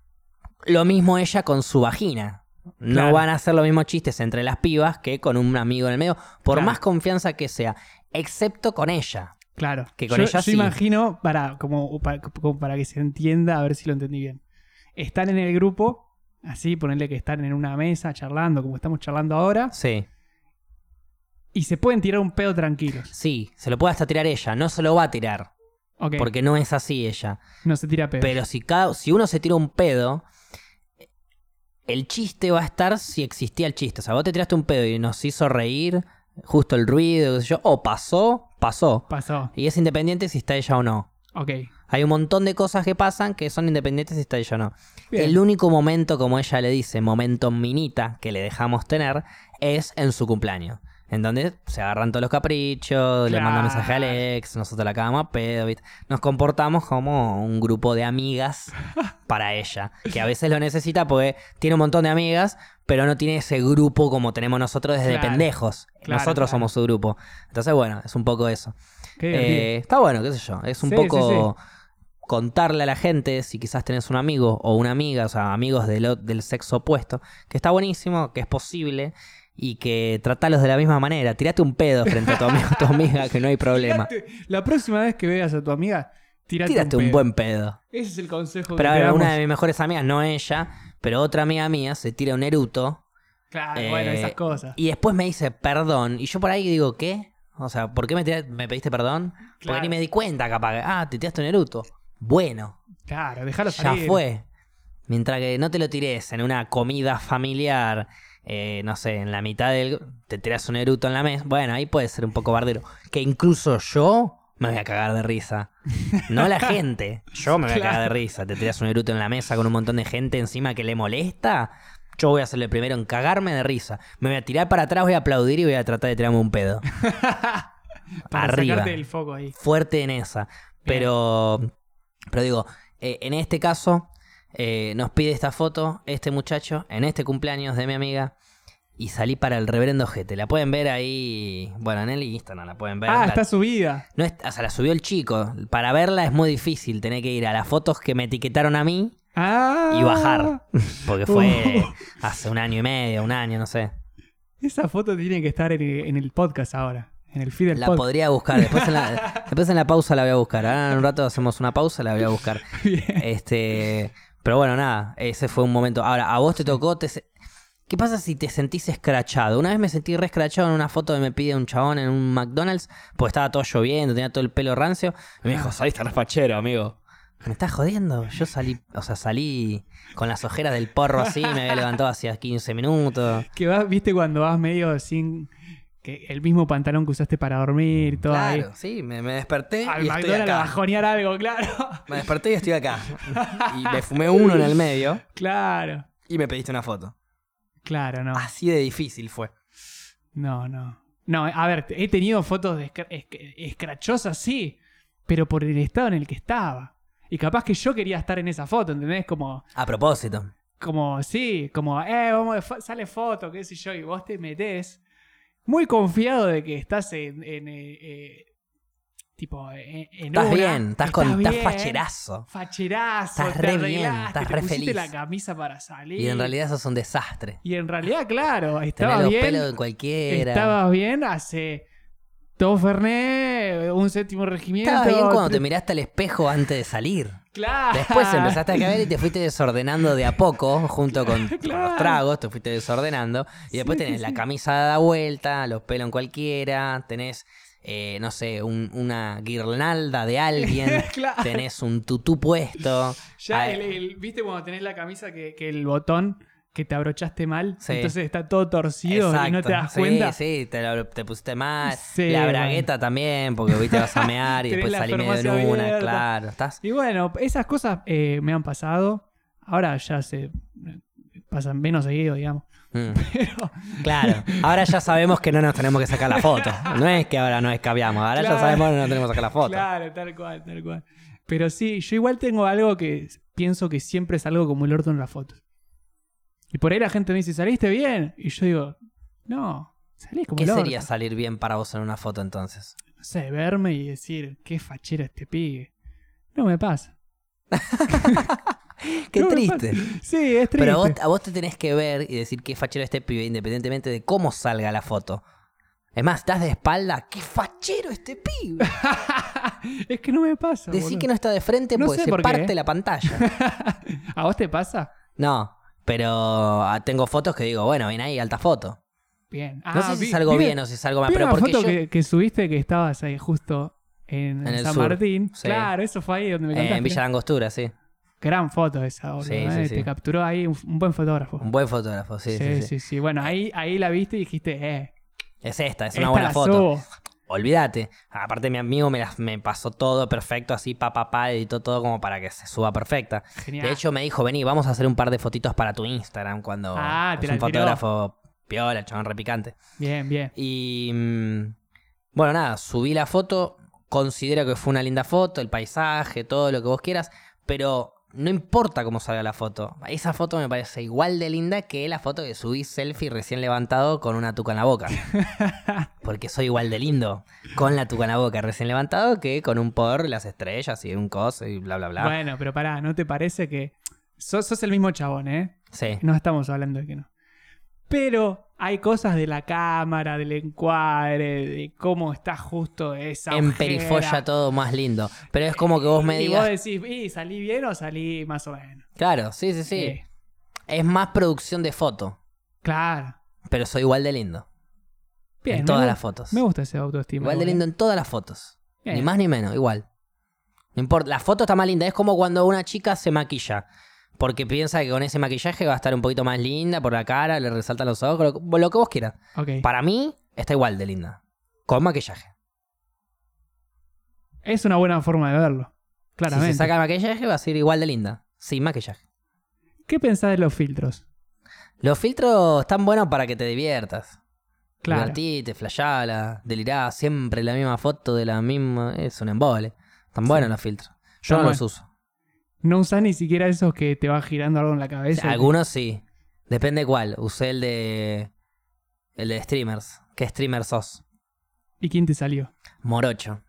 A: lo mismo ella con su vagina. No
C: Claro.
A: van a hacer los mismos chistes entre las pibas que con un amigo en el medio, por
C: Claro.
A: más confianza que sea, excepto con ella.
C: Claro.
A: que con
C: yo,
A: ella
C: yo
A: sí.
C: imagino, para, como, para, como para que se entienda, a ver si lo entendí bien. Están en el grupo, así, ponerle que están en una mesa charlando, como estamos charlando ahora,
A: Sí,
C: y se pueden tirar un pedo tranquilos.
A: sí, se lo puede hasta tirar ella, no se lo va a tirar, porque no es así ella.
C: no se tira pedo.
A: Pero si, cada, si uno se tira un pedo, el chiste va a estar si existía el chiste. O sea, vos te tiraste un pedo y nos hizo reír, justo el ruido, qué sé yo, o pasó, pasó.
C: Pasó.
A: Y es independiente si está ella o no.
C: Ok.
A: Hay un montón de cosas que pasan que son independientes si está ella o no.
C: Bien.
A: El único momento, como ella le dice, momento minita que le dejamos tener, es en su cumpleaños. En donde se agarran todos los caprichos, le manda
C: Claro.
A: mensaje a Alex, nosotros la cagamos a pedo, ¿viste? Nos comportamos como un grupo de amigas para ella, que a veces lo necesita porque tiene un montón de amigas, pero no tiene ese grupo como tenemos nosotros desde
C: Claro.
A: pendejos.
C: Claro,
A: nosotros somos su grupo. Entonces, bueno, es un poco eso. Eh, está bueno, qué sé yo. Es un
C: Sí,
A: poco contarle a la gente, si quizás tenés un amigo o una amiga, o sea, amigos del sexo opuesto, que está buenísimo, que es posible y que tratalos de la misma manera. Tirate un pedo frente a tu amigo tu amiga, que no hay problema.
C: Tirate- La próxima vez que veas a tu amiga, tírate,
A: Tírate
C: un,
A: un buen pedo.
C: Ese es el consejo
A: Pero
C: que te
A: una de mis mejores amigas, no ella, pero otra amiga mía se tira un eruto
C: Claro,
A: eh,
C: bueno, esas cosas.
A: y después me dice perdón. Y yo por ahí digo, ¿qué? O sea, ¿por qué me, tira- me pediste perdón? Porque
C: Claro.
A: ni me di cuenta, capaz. Ah, te tiraste un eruto. Bueno,
C: Claro, déjalo
A: ya
C: salir.
A: fue. Mientras que no te lo tires en una comida familiar, eh, no sé, en la mitad del... Te tiras un eruto en la mesa. Bueno, ahí puede ser un poco bardero. Que incluso yo me voy a cagar de risa. No la gente. Yo me voy a cagar de risa. Te tiras un eruto en la mesa con un montón de gente encima que le molesta. Yo voy a ser el primero en cagarme de risa. Me voy a tirar para atrás, voy a aplaudir y voy a tratar de tirarme un pedo.
C: Para
A: Arriba.
C: sacarte el foco ahí.
A: fuerte en esa. Pero, pero digo, eh, en este caso, eh, nos pide esta foto este muchacho en este cumpleaños de mi amiga. Y salí para el reverendo Gete. La pueden ver ahí. Bueno, en el Instagram la pueden ver.
C: Ah,
A: La-
C: está subida.
A: no es- o sea, la subió el chico. Para verla es muy difícil. Tener que ir a las fotos que me etiquetaron a mí
C: Ah.
A: y bajar. Porque fue
C: Uh.
A: hace un año y medio, un año, no sé.
C: Esa foto tiene que estar en, en el podcast ahora. En el feed del
A: La
C: podcast.
A: podría buscar. Después en la, después en la pausa la voy a buscar. Ahora en un rato hacemos una pausa, la voy a buscar.
C: Bien.
A: Este, pero bueno, nada, ese fue un momento. Ahora, a vos te tocó, te se- ¿qué pasa si te sentís escrachado? Una vez me sentí re escrachado en una foto que me pide un chabón en un McDonald's, porque estaba todo lloviendo, tenía todo el pelo rancio, y me dijo, saliste raspachero, amigo. ¿Me estás jodiendo? Yo salí, o sea, salí con las ojeras del porro así, me había levantado hacía 15 minutos.
C: Que vas, viste, cuando vas medio sin. Que el mismo pantalón que usaste para dormir y todo
A: Claro,
C: ahí.
A: sí, me, me desperté
C: Al
A: y estoy
C: McDonald's a
A: acá.
C: bajonear algo, claro.
A: Me desperté y estoy acá. Y me fumé uno en el medio
C: claro.
A: y me pediste una foto.
C: Claro, no.
A: Así de difícil fue.
C: No, no. No, a ver, he tenido fotos de escra- esc- escrachosas, sí, pero por el estado en el que estaba. Y capaz que yo quería estar en esa foto, ¿entendés? Como,
A: A propósito.
C: como, sí, como, eh, vamos, sale foto, qué sé yo, y vos te metés muy confiado de que estás en, en, eh, eh, tipo, en, en
A: Estás bien, estás, con, estás
C: bien,
A: facherazo.
C: Facherazo,
A: Estás re bien, estás
C: te
A: re feliz.
C: la camisa para salir.
A: Y en realidad sos un desastre.
C: Y en realidad, claro,
A: Tenés
C: estaba
A: los
C: bien.
A: pelos de cualquiera.
C: Estabas bien hace dos Fernet, un séptimo regimiento.
A: Estabas bien cuando te miraste al espejo antes de salir.
C: Claro.
A: Después empezaste a caer y te fuiste desordenando de a poco, junto con, los tragos, te fuiste desordenando. Y después tenés la camisa dada vuelta, los pelos en cualquiera, tenés, eh, no sé, un- una guirnalda de alguien,
C: Claro.
A: tenés un tutú puesto.
C: Ya,
A: Ay,
C: el, el- ¿viste cuando tenés la camisa que, que el botón que te abrochaste mal?
A: Sí.
C: Entonces está todo torcido y no te das
A: sí,
C: cuenta.
A: Sí, te, lo- te pusiste mal.
C: Sí,
A: la bragueta también, porque viste vas a mear y después salí medio en una, claro. Estás
C: Y bueno, esas cosas eh, me han pasado. Ahora ya se pasan menos seguido, digamos.
A: Mm.
C: Pero,
A: Claro, ahora ya sabemos que no nos tenemos que sacar la foto. No es que ahora nos escabiamos, ahora
C: Claro.
A: ya sabemos que no nos tenemos que sacar la foto.
C: Claro, tal cual, tal cual. Pero sí, yo igual tengo algo que pienso que siempre salgo como el orto en las fotos. Y por ahí la gente me dice, ¿saliste bien? Y yo digo, no, salí como
A: ¿Qué sería salir bien para vos en una foto entonces?
C: No sé, verme y decir, qué fachero este pibe. No me pasa.
A: Qué
C: No
A: triste.
C: Sí, es triste.
A: Pero a vos, a vos te tenés que ver y decir qué fachero este pibe, independientemente de cómo salga la foto. Es más, estás de espalda, qué fachero este pibe.
C: es que no me pasa. Boludo.
A: que no está de frente
C: No
A: porque se
C: qué.
A: parte la pantalla.
C: ¿A vos te pasa?
A: No, pero ah, tengo fotos que digo, bueno, ven ahí, alta foto.
C: Bien.
A: No
C: Ah,
A: sé si
C: vi-
A: salgo
C: vi-
A: bien o si salgo mal,
C: vi
A: pero
C: una
A: porque
C: foto
A: yo...
C: que, que subiste que estabas ahí justo en,
A: En el
C: San
A: sur,
C: Martín.
A: sí.
C: Claro, eso fue ahí donde me
A: Eh,
C: contaste.
A: en Villa Langostura, sí.
C: Gran foto esa, boludo.
A: Sí,
C: eh.
A: sí.
C: Te capturó ahí un, un buen fotógrafo.
A: Un buen fotógrafo, sí, sí, sí.
C: sí, sí. Bueno, ahí, ahí la viste y dijiste, eh.
A: Es esta, es
C: esta
A: una buena foto.
C: subo.
A: Olvídate. Aparte, mi amigo me, las- me pasó todo perfecto, así, pa, pa, pa, editó todo como para que se suba perfecta.
C: Genial.
A: De hecho, me dijo, vení, vamos a hacer un par de fotitos para tu Instagram cuando
C: Ah,
A: es un
C: tiró.
A: fotógrafo piola, chabón repicante.
C: Bien, bien.
A: Y mm, bueno, nada, subí la foto, considero que fue una linda foto, el paisaje, todo lo que vos quieras, pero no importa cómo salga la foto. Esa foto me parece igual de linda que la foto que subí selfie recién levantado con una tuca en la boca. Porque soy igual de lindo con la tuca en la boca recién levantado que con un por, las estrellas y un coso y bla, bla, bla.
C: Bueno, pero pará, ¿no te parece que sos, sos el mismo chabón, eh?
A: Sí.
C: No estamos hablando de que no. Pero hay cosas de la cámara, del encuadre, de cómo está justo esa
A: Emperifolla
C: ojera.
A: todo más lindo. Pero es como que vos me
C: Y
A: digas.
C: vos decís, ¿y salí bien o salí más o menos?
A: Claro, sí, sí, sí.
C: Eh,
A: Es más producción de foto.
C: claro.
A: Pero soy igual de lindo.
C: Bien,
A: en todas las fotos.
C: Me gusta ese autoestima.
A: Igual de lindo en todas las fotos.
C: Bien.
A: Ni más ni menos, igual. No importa. La foto está más linda. Es como cuando una chica se maquilla. Porque piensa que con ese maquillaje va a estar un poquito más linda por la cara, le resaltan los ojos, lo, lo que vos quieras. Para mí, está igual de linda. Con maquillaje.
C: Es una buena forma de verlo. Claramente.
A: Si se saca el maquillaje, va a ser igual de linda. Sin maquillaje.
C: ¿Qué pensás de los filtros?
A: Los filtros están buenos para que te diviertas.
C: Claro.
A: Divertite, flashala, delirá, siempre la misma foto de la misma. Es un embole. Están buenos los filtros. Yo no los uso.
C: No usás ni siquiera esos que te va girando algo en la cabeza.
A: Algunos sí. Depende cuál. Usé el de. El de streamers. ¿Qué streamer sos?
C: ¿Y quién te salió?
A: Morocho.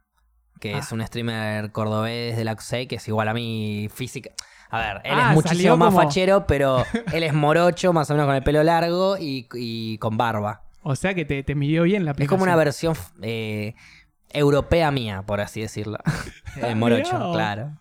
A: Que
C: Ah.
A: es un streamer cordobés de la UCE que es igual a mí física. A ver, él
C: Ah,
A: es muchísimo
C: salió
A: más
C: como-
A: fachero, pero él es morocho, más o menos con el pelo largo y, y con barba.
C: O sea que te, te midió bien la
A: Es
C: aplicación.
A: como una versión eh, europea mía, por así decirlo. El morocho,
C: Mirá vos.
A: claro.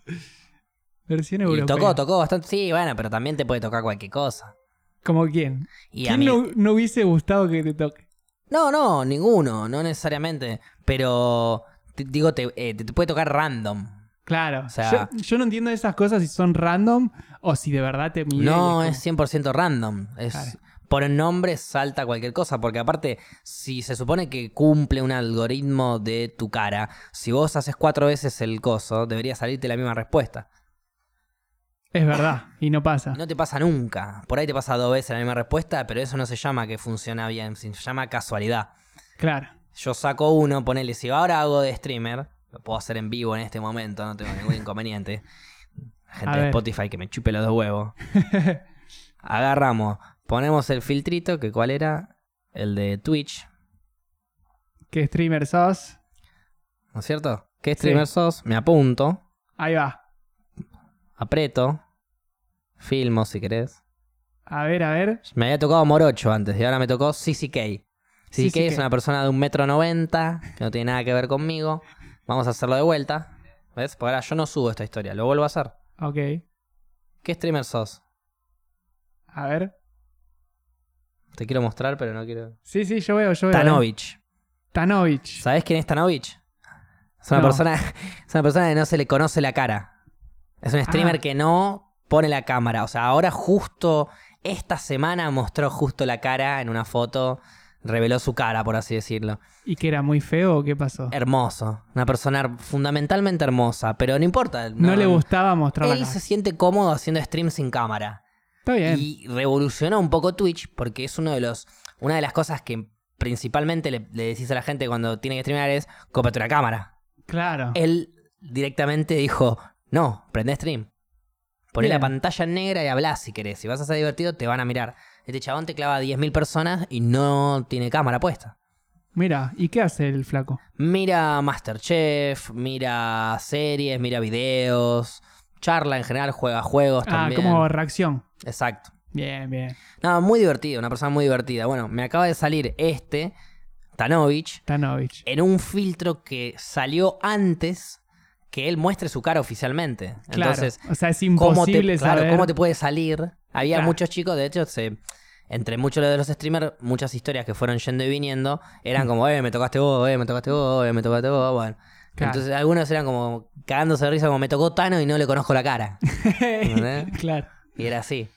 C: Versión
A: Y
C: europea.
A: tocó, tocó bastante. Sí, bueno, pero también te puede tocar cualquier cosa.
C: ¿Como quién?
A: Y a
C: ¿Quién
A: mí.
C: no, no hubiese gustado que te toque?
A: No, no, ninguno, no necesariamente. Pero te- digo, te, eh, te- te puede tocar random.
C: Claro.
A: O sea-
C: yo, yo no entiendo esas cosas si son random o si de verdad te mide.
A: No,
C: y
A: es 100% random. Es,
C: Claro.
A: por nombre salta cualquier cosa, porque aparte, si se supone que cumple un algoritmo de tu cara, si vos haces cuatro veces el coso, debería salirte la misma respuesta.
C: Es verdad, y no pasa.
A: No te pasa nunca. Por ahí te pasa dos veces la misma respuesta, pero eso no se llama que funciona bien, se llama casualidad.
C: Claro.
A: Yo saco uno, ponele, si ahora hago de streamer, lo puedo hacer en vivo en este momento, no tengo ningún inconveniente. Gente de. Spotify que me chupe los dos huevos. Agarramos, ponemos el filtrito, que cuál era, el de Twitch,
C: ¿Qué streamer sos?
A: ¿no es cierto? ¿Qué streamer sos? Me apunto,
C: Ahí va.
A: aprieto, filmo si querés.
C: A ver, a ver.
A: Me había tocado Morocho antes y ahora me tocó CCK. CCK es una persona de un metro noventa, que no tiene nada que ver conmigo. Vamos a hacerlo de vuelta. ¿Ves? Porque ahora yo no subo esta historia, lo vuelvo a hacer.
C: Ok.
A: ¿Qué streamer sos?
C: A ver.
A: Te quiero mostrar, pero no quiero.
C: Sí, sí, yo veo, yo veo.
A: Tanovich.
C: Tanovich.
A: ¿Sabés quién es Tanovich? Es una,
C: No.
A: persona, es una persona que no se le conoce la cara. Es un streamer
C: Ah.
A: que no pone la cámara. O sea, ahora justo esta semana mostró justo la cara en una foto. Reveló su cara, por así decirlo.
C: ¿Y que era muy feo o qué pasó?
A: Hermoso. Una persona fundamentalmente hermosa. Pero no importa.
C: No, le gustaba mostrar la
A: Él se siente cómodo haciendo stream sin cámara.
C: Está bien.
A: Y revolucionó un poco Twitch porque es uno de los. Una de las cosas que principalmente le, le decís a la gente cuando tiene que streamear es cómprate una cámara.
C: Claro.
A: Él directamente dijo, no, prende stream. Poné la pantalla en negra y hablá si querés. Si vas a ser divertido, te van a mirar. Este chabón te clava a 10.000 personas y no tiene cámara puesta.
C: Mira, ¿y qué hace el flaco?
A: Mira Masterchef, mira series, mira videos, charla en general, juega juegos
C: Ah,
A: también.
C: como reacción.
A: Exacto.
C: Bien, bien.
A: No, muy divertido, una persona muy divertida. Bueno, me acaba de salir este, Tanovich,
C: Tanovich.
A: en un filtro que salió antes que él muestre su cara oficialmente.
C: Claro.
A: Entonces,
C: o sea, es
A: ¿cómo te,
C: imposible
A: claro. ¿cómo te puede salir? Había
C: Claro.
A: muchos chicos, de hecho, se, entre muchos de los streamers, muchas historias que fueron yendo y viniendo, eran como, eh, me tocaste vos, eh, me tocaste vos, eh, me tocaste vos, bueno.
C: Claro.
A: Entonces algunos eran como cagándose de risa como me tocó Tano y no le conozco la cara.
C: Claro.
A: Y era así.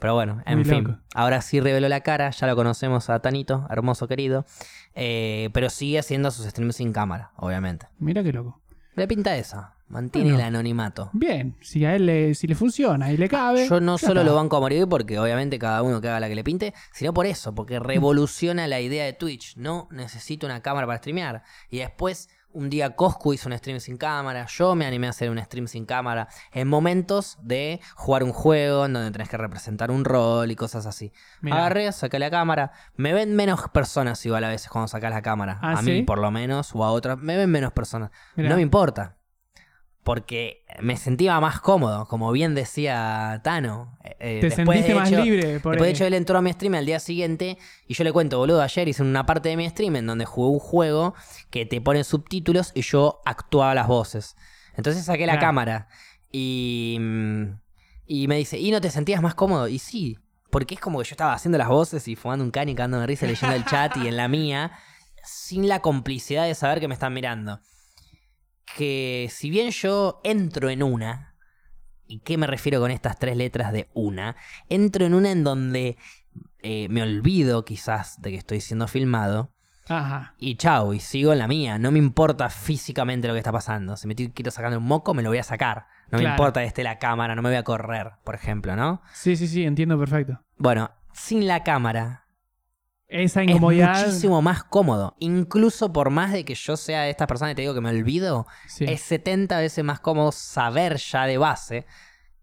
A: Pero bueno, en
C: Muy
A: fin.
C: loco.
A: Ahora sí reveló la cara, ya lo conocemos a Tanito, hermoso querido. Eh, pero sigue haciendo sus streams sin cámara, obviamente.
C: Mira qué loco.
A: Le pinta esa. Mantiene
C: Bueno.
A: el anonimato.
C: Bien, si a él le, si le funciona y le cabe.
A: Yo no solo
C: está.
A: lo banco a morir porque obviamente cada uno que haga la que le pinte, sino por eso, porque revoluciona la idea de Twitch. No necesito una cámara para streamear. Y después, un día Coscu hizo un stream sin cámara, yo me animé a hacer un stream sin cámara, en momentos de jugar un juego en donde tenés que representar un rol y cosas así.
C: Mirá.
A: Agarré, saqué la cámara. Me ven menos personas igual a veces cuando sacas la cámara.
C: ¿Ah,
A: a mí
C: sí?
A: por lo menos, o a otras, me ven menos personas.
C: Mirá.
A: No me importa. Porque me sentía más cómodo, como bien decía Tano. Eh, eh,
C: Te
A: después,
C: sentiste
A: de
C: más
A: hecho-
C: libre por
A: Después de hecho, él entró a mi stream al día siguiente y yo le cuento, boludo, ayer hice una parte de mi stream en donde jugué un juego que te pone subtítulos y yo actuaba las voces. Entonces saqué la
C: Claro.
A: cámara y, y me dice, ¿y no te sentías más cómodo? Y sí, porque es como que yo estaba haciendo las voces y fumando un cani, cagando de risa, leyendo el chat y en la mía, sin la complicidad de saber que me están mirando. Que si bien yo entro en una, ¿y qué me refiero con estas tres letras de una? Entro en una en donde eh, me olvido quizás de que estoy siendo filmado.
C: Ajá.
A: Y chau, y sigo en la mía. No me importa físicamente lo que está pasando. Si me quiero sacar un moco, me lo voy a sacar. No me importa que esté la cámara, no me voy a correr, por ejemplo, ¿no?
C: Sí, sí, sí, entiendo perfecto.
A: Bueno, sin la cámara
C: Esa
A: es
C: incomodidad.
A: muchísimo más cómodo. Incluso por más de que yo sea de estas personas y te digo que me olvido,
C: Sí.
A: es 70 veces más cómodo saber ya de base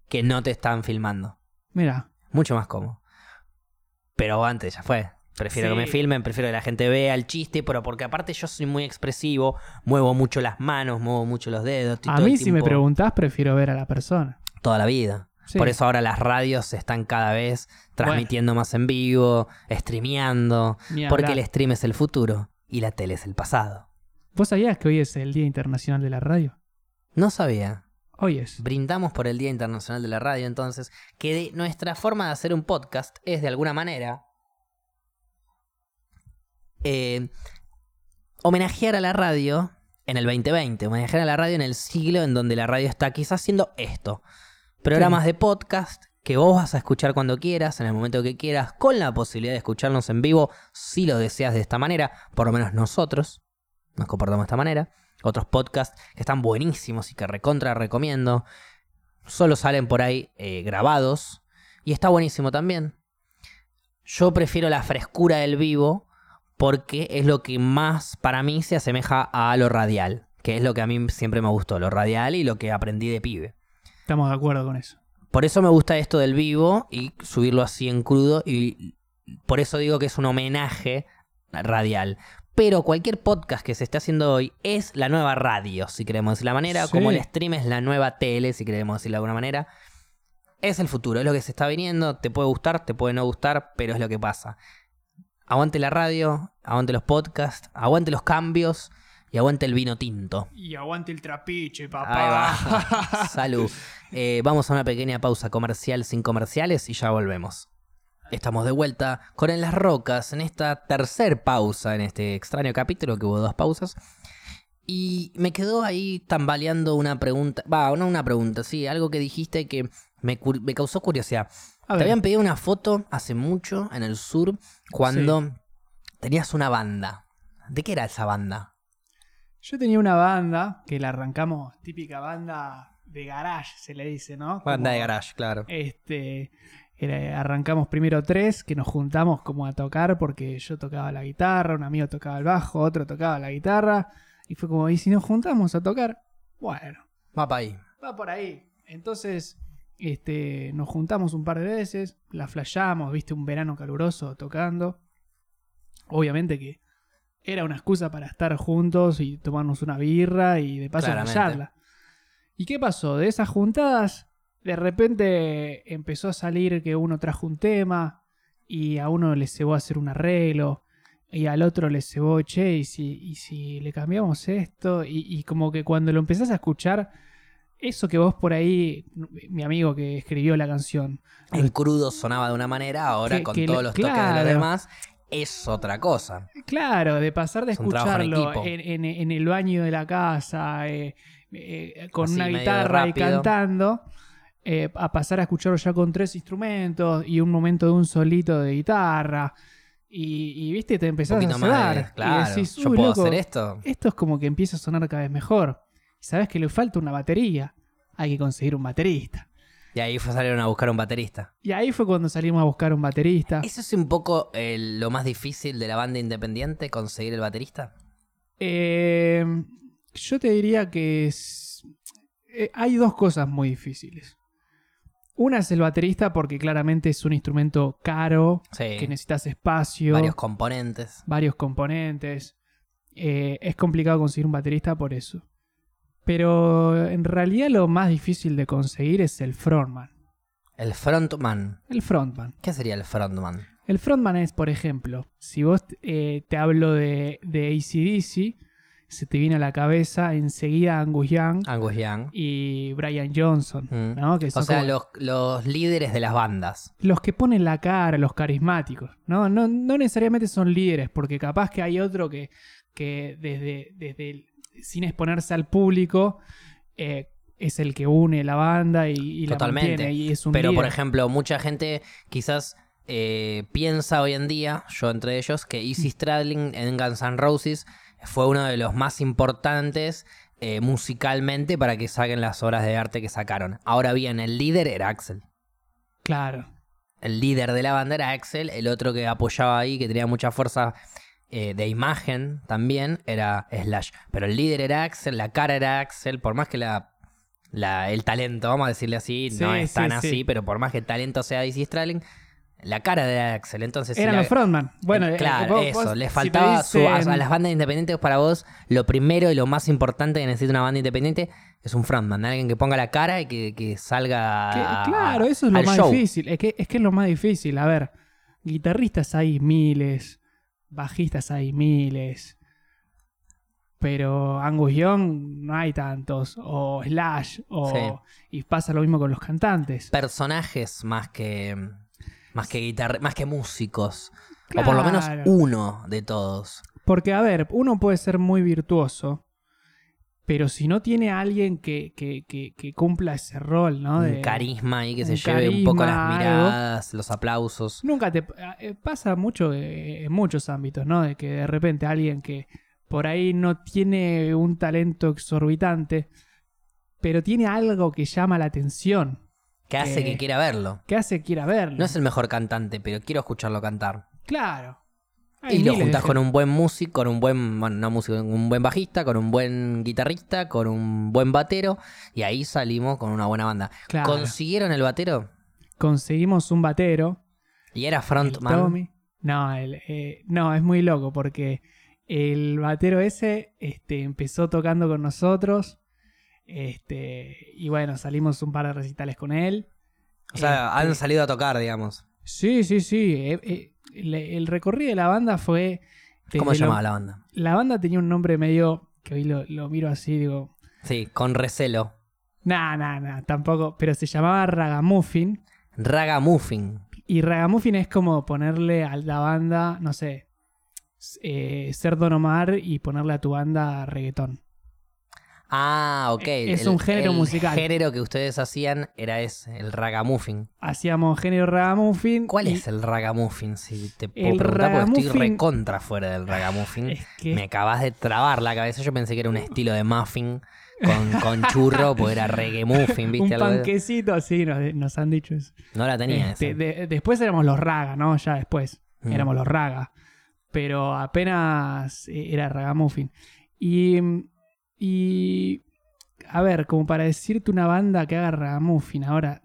A: que no te están filmando.
C: Mira.
A: Mucho más cómodo. Pero antes ya fue. Prefiero
C: Sí.
A: que me filmen, prefiero que la gente vea el chiste, pero porque aparte yo soy muy expresivo, muevo mucho las manos, muevo mucho los dedos.
C: A mí, si me preguntás, prefiero ver a la persona.
A: Toda la vida.
C: Sí.
A: Por eso ahora las radios están cada vez transmitiendo más en vivo, streameando, porque
C: hablar.
A: el stream es el futuro y la tele es el pasado.
C: ¿Vos sabías que hoy es el Día Internacional de la Radio?
A: No sabía.
C: Hoy es.
A: Brindamos por el Día Internacional de la Radio, entonces, que de- nuestra forma de hacer un podcast es de alguna manera eh, homenajear a la radio en el 2020, homenajear a la radio en el siglo en donde la radio está quizás haciendo esto. Programas de podcast que vos vas a escuchar cuando quieras, en el momento que quieras, con la posibilidad de escucharnos en vivo si lo deseas de esta manera, por lo menos nosotros nos comportamos de esta manera. Otros podcasts que están buenísimos y que recontra recomiendo, solo salen por ahí eh, grabados y está buenísimo también. Yo prefiero la frescura del vivo porque es lo que más para mí se asemeja a lo radial, que es lo que a mí siempre me gustó, lo radial y lo que aprendí de pibe.
C: Estamos de acuerdo con eso.
A: Por eso me gusta esto del vivo y subirlo así en crudo y por eso digo que es un homenaje radial. Pero cualquier podcast que se esté haciendo hoy es la nueva radio, si queremos decir la manera,
C: Sí.
A: como el stream es la nueva tele, si queremos decirlo de alguna manera. Es el futuro, es lo que se está viniendo, te puede gustar, te puede no gustar, pero es lo que pasa. Aguante la radio, aguante los podcasts, aguante los cambios y aguante el vino tinto.
C: Y aguante el trapiche,
A: Ahí
C: papá.
A: va. Salud. Eh, vamos a una pequeña pausa comercial sin comerciales y ya volvemos. Estamos de vuelta con En las Rocas en esta tercer pausa, en este extraño capítulo que hubo dos pausas. Y me quedó ahí tambaleando una pregunta. Va, no una pregunta, sí, algo que dijiste que me, me causó curiosidad.
C: A
A: Te
C: ver,
A: habían pedido una foto hace mucho en el sur cuando tenías una banda. ¿De qué era esa banda?
C: Yo tenía una banda que la arrancamos, típica banda de garage, se le dice, ¿no?
A: Banda de garage, claro.
C: Este, era- arrancamos primero tres, que nos juntamos como a tocar porque yo tocaba la guitarra, un amigo tocaba el bajo, otro tocaba la guitarra, y fue como, ¿y si nos juntamos a tocar? Bueno,
A: Va para ahí.
C: va por ahí. Entonces, este, nos juntamos un par de veces, la flasheamos, viste, un verano caluroso tocando. Obviamente que era una excusa para estar juntos y tomarnos una birra y de paso flashearla. ¿Y qué pasó? De esas juntadas, de repente empezó a salir que uno trajo un tema y a uno le cebó hacer un arreglo y al otro le cebó, che, y si, y si le cambiamos esto y, y como que cuando lo empezás a escuchar, eso que vos por ahí, mi amigo que escribió la canción,
A: En crudo sonaba de una manera, ahora
C: Que-
A: con
C: que
A: todos los toques de
C: claro.
A: los demás es otra cosa.
C: Claro, de pasar de
A: Es
C: escucharlo en, en- en el baño de la casa, eh, eh, con
A: Así,
C: una guitarra y cantando, eh, a pasar a escucharlo ya con tres instrumentos y un momento de un solito de guitarra. Y, y, viste, te empezás a cebar.
A: de,
C: y
A: claro,
C: decís,
A: yo
C: "Uy,
A: puedo
C: loco,
A: hacer esto.
C: esto es como que empieza a sonar cada vez mejor. Sabes que le falta una batería. Hay que conseguir un baterista.
A: Y ahí fue salieron a buscar un baterista.
C: Y ahí fue cuando salimos a buscar un baterista.
A: ¿Eso es un poco eh, lo más difícil de la banda independiente, conseguir el baterista?
C: Eh, yo te diría que es- eh, hay dos cosas muy difíciles. Una es el baterista porque claramente es un instrumento caro,
A: Sí.
C: que necesitas espacio,
A: Varios componentes.
C: varios componentes. Eh, es complicado conseguir un baterista por eso. Pero en realidad lo más difícil de conseguir es el frontman.
A: El frontman.
C: El frontman.
A: ¿Qué sería el frontman?
C: El frontman es, por ejemplo, si vos eh, te hablo de, de ACDC, se te viene a la cabeza enseguida Angus Young
A: Angus Young.
C: y Brian Johnson,
A: Mm.
C: ¿no? Que
A: O
C: son
A: sea,
C: como
A: los, los líderes de las bandas.
C: los que ponen la cara, los carismáticos, ¿no? No, no necesariamente son líderes, porque capaz que hay otro que, que desde, desde el- sin exponerse al público eh, es el que une la banda y, y la
A: Totalmente.
C: mantiene y es un
A: Pero, por ejemplo, mucha gente quizás eh, piensa hoy en día, yo entre ellos, que Easy Stradlin en Guns N' Roses fue uno de los más importantes eh, musicalmente para que saquen las obras de arte que sacaron. Ahora bien, el líder era Axel.
C: Claro.
A: El líder de la banda era Axel, el otro que apoyaba ahí, que tenía mucha fuerza eh, de imagen también, era Slash. Pero el líder era Axel, la cara era Axel, por más que la, la- el talento, vamos a decirle así, no es
C: sí,
A: tan
C: sí.
A: así, pero por más que el talento sea de Izzy Stradlin, la cara de Axel. Entonces, si
C: Eran
A: la-
C: los frontman. Bueno, eh,
A: claro,
C: vos-
A: eso,
C: vos,
A: le
C: si te
A: faltaba su- a, las bandas independientes para vos, lo primero y lo más importante que necesita una banda independiente es un frontman, alguien que ponga la cara y que, que salga
C: Que-
A: a-
C: claro, eso es lo más
A: show.
C: difícil. Es que, es que es lo más difícil. A ver, guitarristas hay miles, bajistas hay miles. Pero Angus Young no hay tantos. O Slash. O,
A: Sí.
C: Y pasa lo mismo con los cantantes.
A: personajes más que más que guitarra, más que músicos o por lo menos uno de todos.
C: Porque, a ver, uno puede ser muy virtuoso. Pero si no tiene a alguien que, que, que, que cumpla ese rol, ¿no?
A: un
C: De-
A: carisma ahí que se
C: un
A: lleve un poco las
C: algo.
A: miradas, los aplausos.
C: Nunca te eh, pasa mucho eh, en muchos ámbitos, ¿no? De que de repente alguien que por ahí no tiene un talento exorbitante, pero tiene algo que llama la atención,
A: Que hace
C: Que-
A: quiera verlo.
C: que hace que ir a verlo.
A: No es el mejor cantante, pero quiero escucharlo cantar.
C: Claro.
A: Y lo juntas con un buen músico, con un buen, bueno, no músico, un buen bajista, con un buen guitarrista, con un buen batero, y ahí salimos con una buena banda.
C: Claro.
A: ¿Consiguieron el batero?
C: Conseguimos un batero.
A: Y era frontman.
C: No, el, eh, no, es muy loco porque el batero ese este, empezó tocando con nosotros. Este, y bueno, salimos un par de recitales con él.
A: O sea,
C: Este,
A: han salido a tocar, digamos.
C: Sí, sí, sí. El, recorrido de la banda fue.
A: ¿Cómo se
C: lo-
A: llamaba la banda?
C: La banda tenía un nombre medio. que hoy lo, lo miro así, digo.
A: Sí, con recelo.
C: Nah, nah, nah, tampoco. Pero se llamaba Ragamuffin.
A: Ragamuffin.
C: Y Ragamuffin es como ponerle a la banda, no sé, eh, ser Don Omar y ponerle a tu banda reggaetón.
A: Ah, ok.
C: Es un género musical.
A: El género que ustedes hacían era ese, el ragamuffin.
C: Hacíamos género Ragamuffin.
A: ¿Cuál
C: y
A: es el ragamuffin? Si te puedo
C: El
A: preguntar, porque estoy recontra fuera del ragamuffin.
C: Es que
A: Me acabas de trabar la cabeza. Yo pensé que era un estilo de muffin con, con churro, porque era reggae muffin, ¿viste?
C: un panquecito así nos, nos han dicho eso.
A: No la tenía
C: Este,
A: esa.
C: de- después éramos los Raga, ¿no? Ya después.
A: Mm.
C: Éramos los Raga. Pero apenas era Ragamuffin. Y, y. A ver, como para decirte una banda que haga Ragamuffin, ahora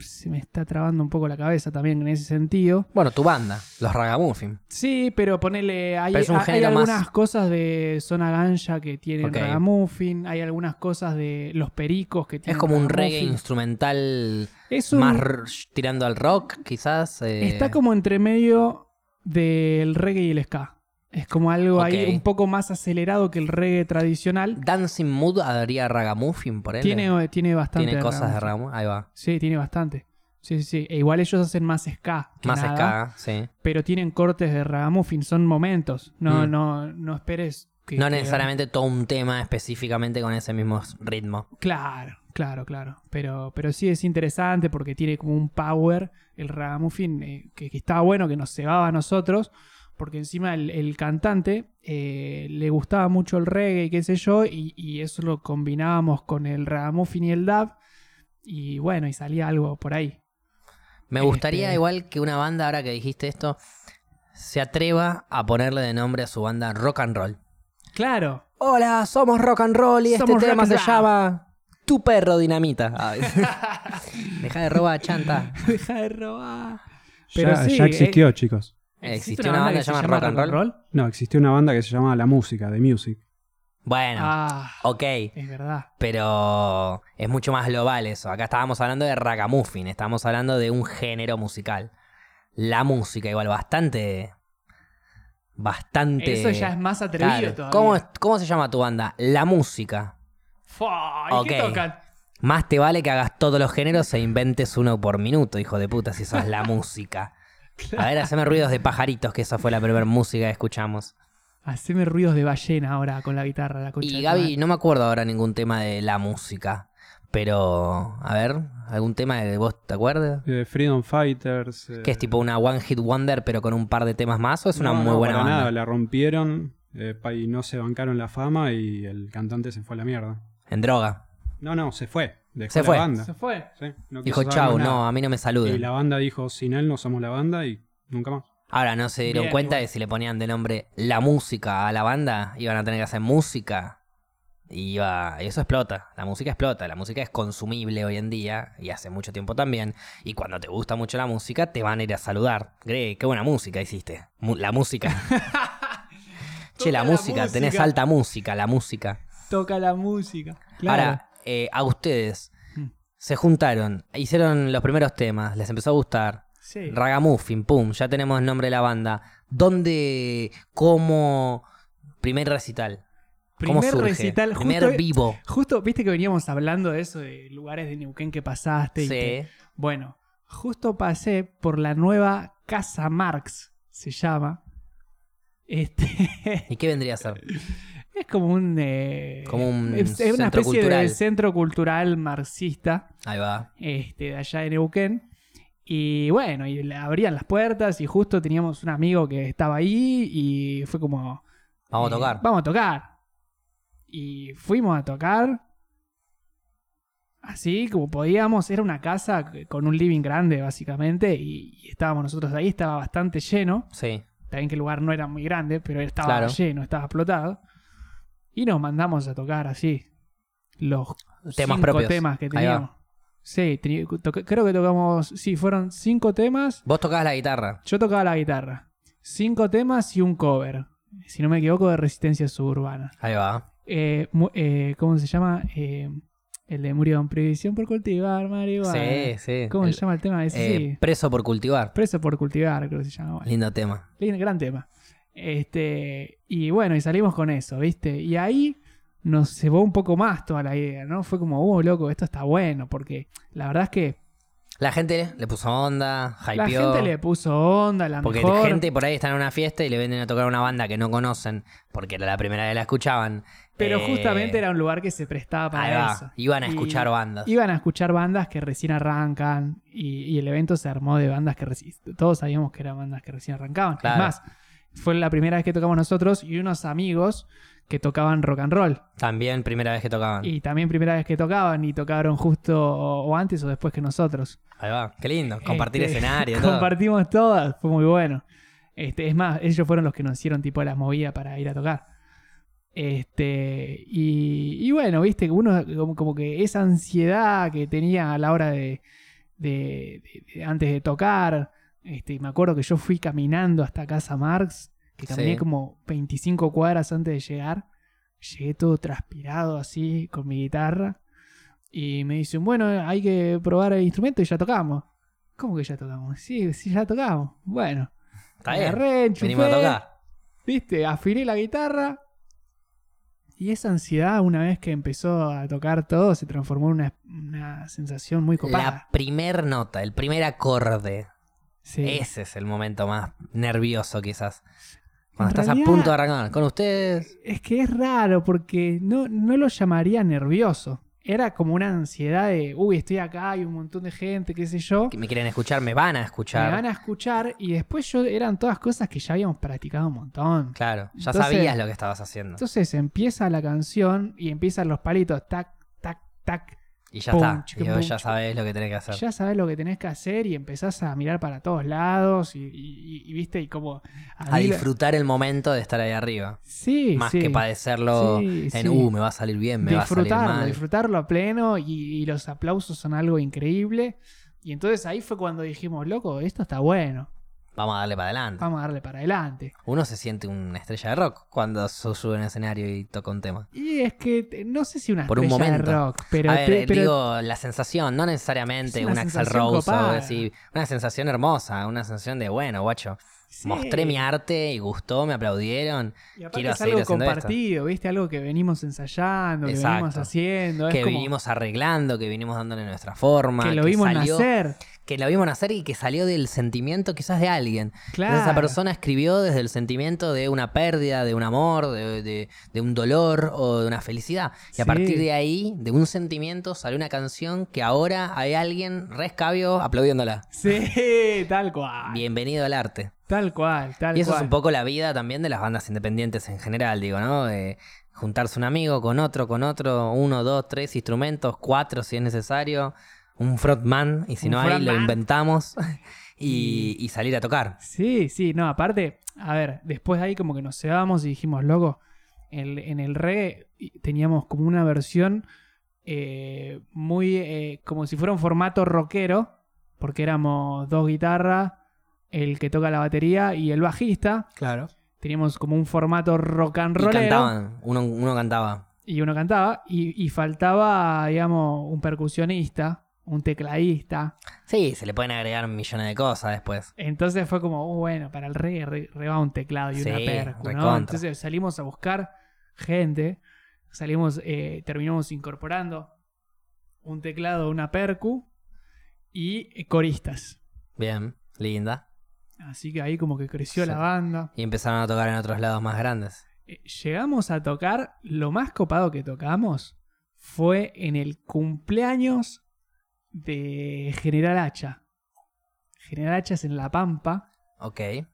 C: se me está trabando un poco la cabeza también en ese sentido.
A: Bueno, tu banda, los ragamuffin.
C: Sí, pero ponele. Hay,
A: Pero es un
C: hay
A: género más-
C: algunas cosas de Zona Ganja que tienen
A: Ok.
C: Ragamuffin. Hay algunas cosas de Los Pericos que
A: Es
C: tienen.
A: como un reggae
C: Ragamuffin.
A: instrumental
C: Es un-
A: más r- tirando al rock, quizás. eh,
C: Está como entre medio del reggae y el ska. Es como algo ahí un poco más acelerado que el reggae tradicional.
A: Dancing Mood haría ragamuffin por él.
C: Tiene, tiene bastante.
A: Tiene cosas de
C: ragamuffin.
A: Ahí va.
C: Sí, tiene bastante. Sí, sí, sí. E igual ellos hacen más ska. que
A: Más
C: nada,
A: ska, sí.
C: Pero tienen cortes de ragamuffin. Son momentos. No,
A: Mm.
C: no, no esperes. Que,
A: No
C: que-
A: necesariamente todo un tema específicamente con ese mismo ritmo.
C: Claro, claro, claro. Pero, pero sí es interesante porque tiene como un power el ragamuffin eh, que, que estaba bueno, que nos cebaba a nosotros. Porque encima el, el cantante eh, le gustaba mucho el reggae y qué sé yo, y, y eso lo combinábamos con el ragamuffin y el dub. Y bueno, y salía algo por ahí.
A: Me
C: Este-
A: gustaría igual que una banda, ahora que dijiste esto, se atreva a ponerle de nombre a su banda rock and roll.
C: Claro,
A: Hola, somos rock and roll y
C: Somos
A: este tema se llama Tu perro dinamita. Deja de robar, chanta.
C: deja de robar. Pero
B: ya,
C: sí,
B: ya
C: eh,
B: existió, chicos.
A: ¿Existió una banda que se llama Rock and Roll?
B: No, existió una banda que se llamaba La Música, de Music.
A: Bueno,
C: Ah,
A: ok.
C: es verdad.
A: Pero es mucho más global eso. Acá estábamos hablando de ragamuffin, estábamos hablando de un género musical. La música, igual, bastante. Bastante.
C: Eso ya es más atrevido
A: Claro.
C: todavía.
A: ¿Cómo, ¿Cómo se llama tu banda? La música.
C: Fua, ¿y qué
A: Ok.
C: tocan?
A: Más te vale que hagas todos los géneros e inventes uno por minuto, hijo de puta, si sos la música. A ver, haceme ruidos de pajaritos, que esa fue la primera música que escuchamos.
C: Haceme ruidos de ballena ahora con la guitarra. La concha
A: Y
C: de
A: Gaby, no me acuerdo ahora ningún tema de la música. Pero, a ver, algún tema que vos te acuerdas?
B: Eh, Freedom Fighters. eh,
A: Que es tipo una One Hit Wonder, pero con un par de temas más, o es una
B: no,
A: muy
B: no,
A: buena
B: para
A: banda.
B: nada, la rompieron eh, y no se bancaron la fama y el cantante se fue a la mierda.
A: En droga.
B: No, no, se fue. Dejó
A: Se
B: la
A: fue.
B: banda.
C: ¿Se fue?
B: Sí, no
A: Dijo, chau, no, a mí no me
B: Y
A: saluden.
B: la banda dijo, sin él no somos la banda y nunca más.
A: Ahora, ¿no se dieron
C: Bien,
A: cuenta
C: igual.
A: que si le ponían de nombre la música a la banda, iban a tener que hacer música? Y iba... y eso explota. La música explota. La música es consumible hoy en día y hace mucho tiempo también. Y cuando te gusta mucho la música, te van a ir a saludar. Gre, qué buena música hiciste. Mu- la música. che, la, música, tenés alta música, la música.
C: Toca la música. Claro.
A: Ahora, eh, a ustedes
C: Mm.
A: se juntaron, hicieron los primeros temas, les empezó a gustar.
C: sí.
A: Ragamuffin, pum, ya tenemos el nombre de la banda. ¿Dónde, cómo, primer recital? ¿Cómo
C: Primer
A: surge?
C: recital.
A: primer
C: justo,
A: vivo.
C: justo, viste que veníamos hablando de eso, de lugares de Neuquén que pasaste. y que-
A: Sí.
C: Bueno, justo pasé por la nueva Casa Marx, se llama. Este.
A: ¿Y qué vendría a ser?
C: Es como un. eh,
A: Como un
C: es, es una especie
A: cultural.
C: de centro cultural marxista
A: Ahí va.
C: este, de allá de Neuquén. Y bueno, y le abrían las puertas y justo teníamos un amigo que estaba ahí y fue como...
A: Vamos a
C: eh,
A: tocar.
C: Vamos a tocar. Y fuimos a tocar. Así como podíamos, era una casa con un living grande básicamente y, y estábamos nosotros ahí, estaba bastante lleno.
A: Sí.
C: También que el lugar no era muy grande, pero estaba
A: Claro.
C: lleno, estaba explotado. Y nos mandamos a tocar así. Los
A: Temas
C: cinco
A: propios.
C: temas que teníamos. Sí, creo que tocamos. Sí, fueron cinco temas.
A: Vos tocabas la guitarra.
C: Yo tocaba la guitarra. Cinco temas y un cover. Si no me equivoco, de Resistencia Suburbana.
A: Ahí va.
C: Eh, eh, ¿Cómo se llama? Eh, el de Murió en previsión por cultivar marihuana.
A: Sí, sí.
C: ¿Cómo
A: El-
C: se llama el tema? Ese
A: eh,
C: sí.
A: Preso por cultivar.
C: Preso por cultivar, creo que se llama. Bueno.
A: Lindo tema.
C: Lindo, gran tema. Este, y bueno, y salimos con eso, ¿viste? Y ahí nos cebó un poco más toda la idea, ¿no? Fue como, oh, loco, esto está bueno, porque la verdad es que
A: La gente le puso onda,
C: la
A: hypeó.
C: gente le puso onda, la
A: Porque
C: mejor.
A: gente por ahí está en una fiesta y le venden a tocar una banda que no conocen porque era la primera vez que la escuchaban.
C: pero
A: Eh,
C: justamente era un lugar que se prestaba para eso.
A: Iban a
C: Y
A: escuchar bandas.
C: Iban a escuchar bandas que recién arrancan y, y el evento se armó de bandas que todos sabíamos que eran bandas que recién arrancaban.
A: Claro.
C: Es más, fue la primera vez que tocamos nosotros y unos amigos que tocaban rock and roll.
A: También primera vez que tocaban.
C: Y también primera vez que tocaban y tocaron justo o, o antes o después que nosotros.
A: Ahí va. Qué lindo. Compartir
C: Este,
A: escenario, todo.
C: Compartimos todas, fue muy bueno. Este, es más, ellos fueron los que nos hicieron tipo las movidas para ir a tocar. Este, y, y bueno, viste, uno como, como que esa ansiedad que tenía a la hora de, de- de- de- antes de tocar, este, me acuerdo que yo fui caminando hasta Casa Marx, que caminé
A: Sí.
C: como 25 cuadras antes de llegar, llegué todo transpirado así con mi guitarra y me dicen, bueno, hay que probar el instrumento y ya tocamos. ¿Cómo que ya tocamos? Sí, sí, ya tocamos. Bueno,
A: Está bien.
C: agarré, enchufé,
A: Venimos a tocar.
C: viste, afiné la guitarra. Y esa ansiedad, una vez que empezó a tocar todo, se transformó en una, una sensación muy copada.
A: La primer nota, el primer acorde.
C: Sí.
A: Ese es el momento más nervioso quizás. Cuando
C: En
A: estás
C: realidad-
A: a punto de arrancar. Con ustedes.
C: Es que es raro porque no, no lo llamaría nervioso. Era como una ansiedad de, uy, estoy acá, hay un montón de gente, qué sé yo.
A: Que me quieren escuchar, me van a escuchar.
C: Me van a escuchar y después yo eran todas cosas que ya habíamos practicado un montón.
A: Claro, ya
C: Entonces-
A: sabías lo que estabas haciendo.
C: Entonces empieza la canción y empiezan los palitos, tac, tac, tac.
A: Y ya
C: pum,
A: está.
C: chiqui,
A: Y vos
C: pum,
A: ya sabés lo que tenés que hacer.
C: Ya sabes lo que tenés que hacer y empezás a mirar para todos lados y, y- y- y viste, y como...
A: a
C: la-
A: disfrutar el momento de estar ahí arriba.
C: Sí,
A: Más
C: sí.
A: que padecerlo
C: Sí,
A: en,
C: sí.
A: uh, me va a salir bien, me va a salir
C: disfrutarlo,
A: mal.
C: disfrutarlo a pleno y, y los aplausos son algo increíble. Y entonces ahí fue cuando dijimos, loco, esto está bueno,
A: Vamos a darle para adelante.
C: vamos a darle para adelante.
A: Uno se siente una estrella de rock cuando sube en escenario y toca un tema.
C: Y es que no sé si una
A: Por un
C: estrella de rock, pero,
A: a ver,
C: te- pero
A: digo, la sensación, no necesariamente
C: Es una
A: un Axel Rose o
C: copada.
A: decir, una sensación hermosa, una sensación de, bueno, guacho,
C: sí.
A: mostré mi arte y gustó, me aplaudieron,
C: Y aparte
A: quiero
C: es algo
A: esto.
C: compartido, ¿viste? Algo que venimos ensayando, que venimos haciendo. es
A: que
C: como
A: vinimos arreglando, que vinimos dándole nuestra forma,
C: que lo vimos
A: salió-
C: nacer.
A: Que lo vimos nacer y que salió del sentimiento quizás de alguien.
C: Claro.
A: Entonces esa persona escribió desde el sentimiento de una pérdida, de un amor, de, de- de un dolor o de una felicidad. Y a partir de ahí, de un sentimiento, salió una canción que ahora hay alguien rescabio aplaudiéndola.
C: Sí, tal cual.
A: Bienvenido al arte.
C: Tal cual, tal
A: Y eso
C: cual.
A: es un poco la vida también de las bandas independientes en general, digo, ¿no? De juntarse un amigo con otro, con otro, uno, dos, tres instrumentos, cuatro si es necesario, un frontman, y si no hay, lo inventamos, y, y salir a tocar.
C: Sí, sí, no, aparte, a ver, después de ahí como que nos cebamos y dijimos, loco, en, en el reggae teníamos como una versión eh, muy, eh, como si fuera un formato rockero, porque éramos dos guitarras, el que toca la batería y el bajista.
A: Claro.
C: Teníamos como un formato rock and
A: Y
C: rollero.
A: cantaban, uno, uno cantaba.
C: y uno cantaba, y, y faltaba, digamos, un percusionista, un tecladista.
A: Sí, se le pueden agregar millones de cosas después.
C: Entonces fue como, uh, bueno, para el reggae re, re va un teclado y una percu, ¿no? Entonces salimos a buscar gente, salimos, eh, terminamos incorporando un teclado, una percu y eh, coristas.
A: Bien, linda.
C: Así que ahí como que creció
A: Sí.
C: la banda.
A: Y empezaron a tocar en otros lados más grandes.
C: Eh, Llegamos a tocar, lo más copado que tocamos fue en el cumpleaños de General Hacha. General Hacha es en La Pampa.
A: Ok.
C: eh,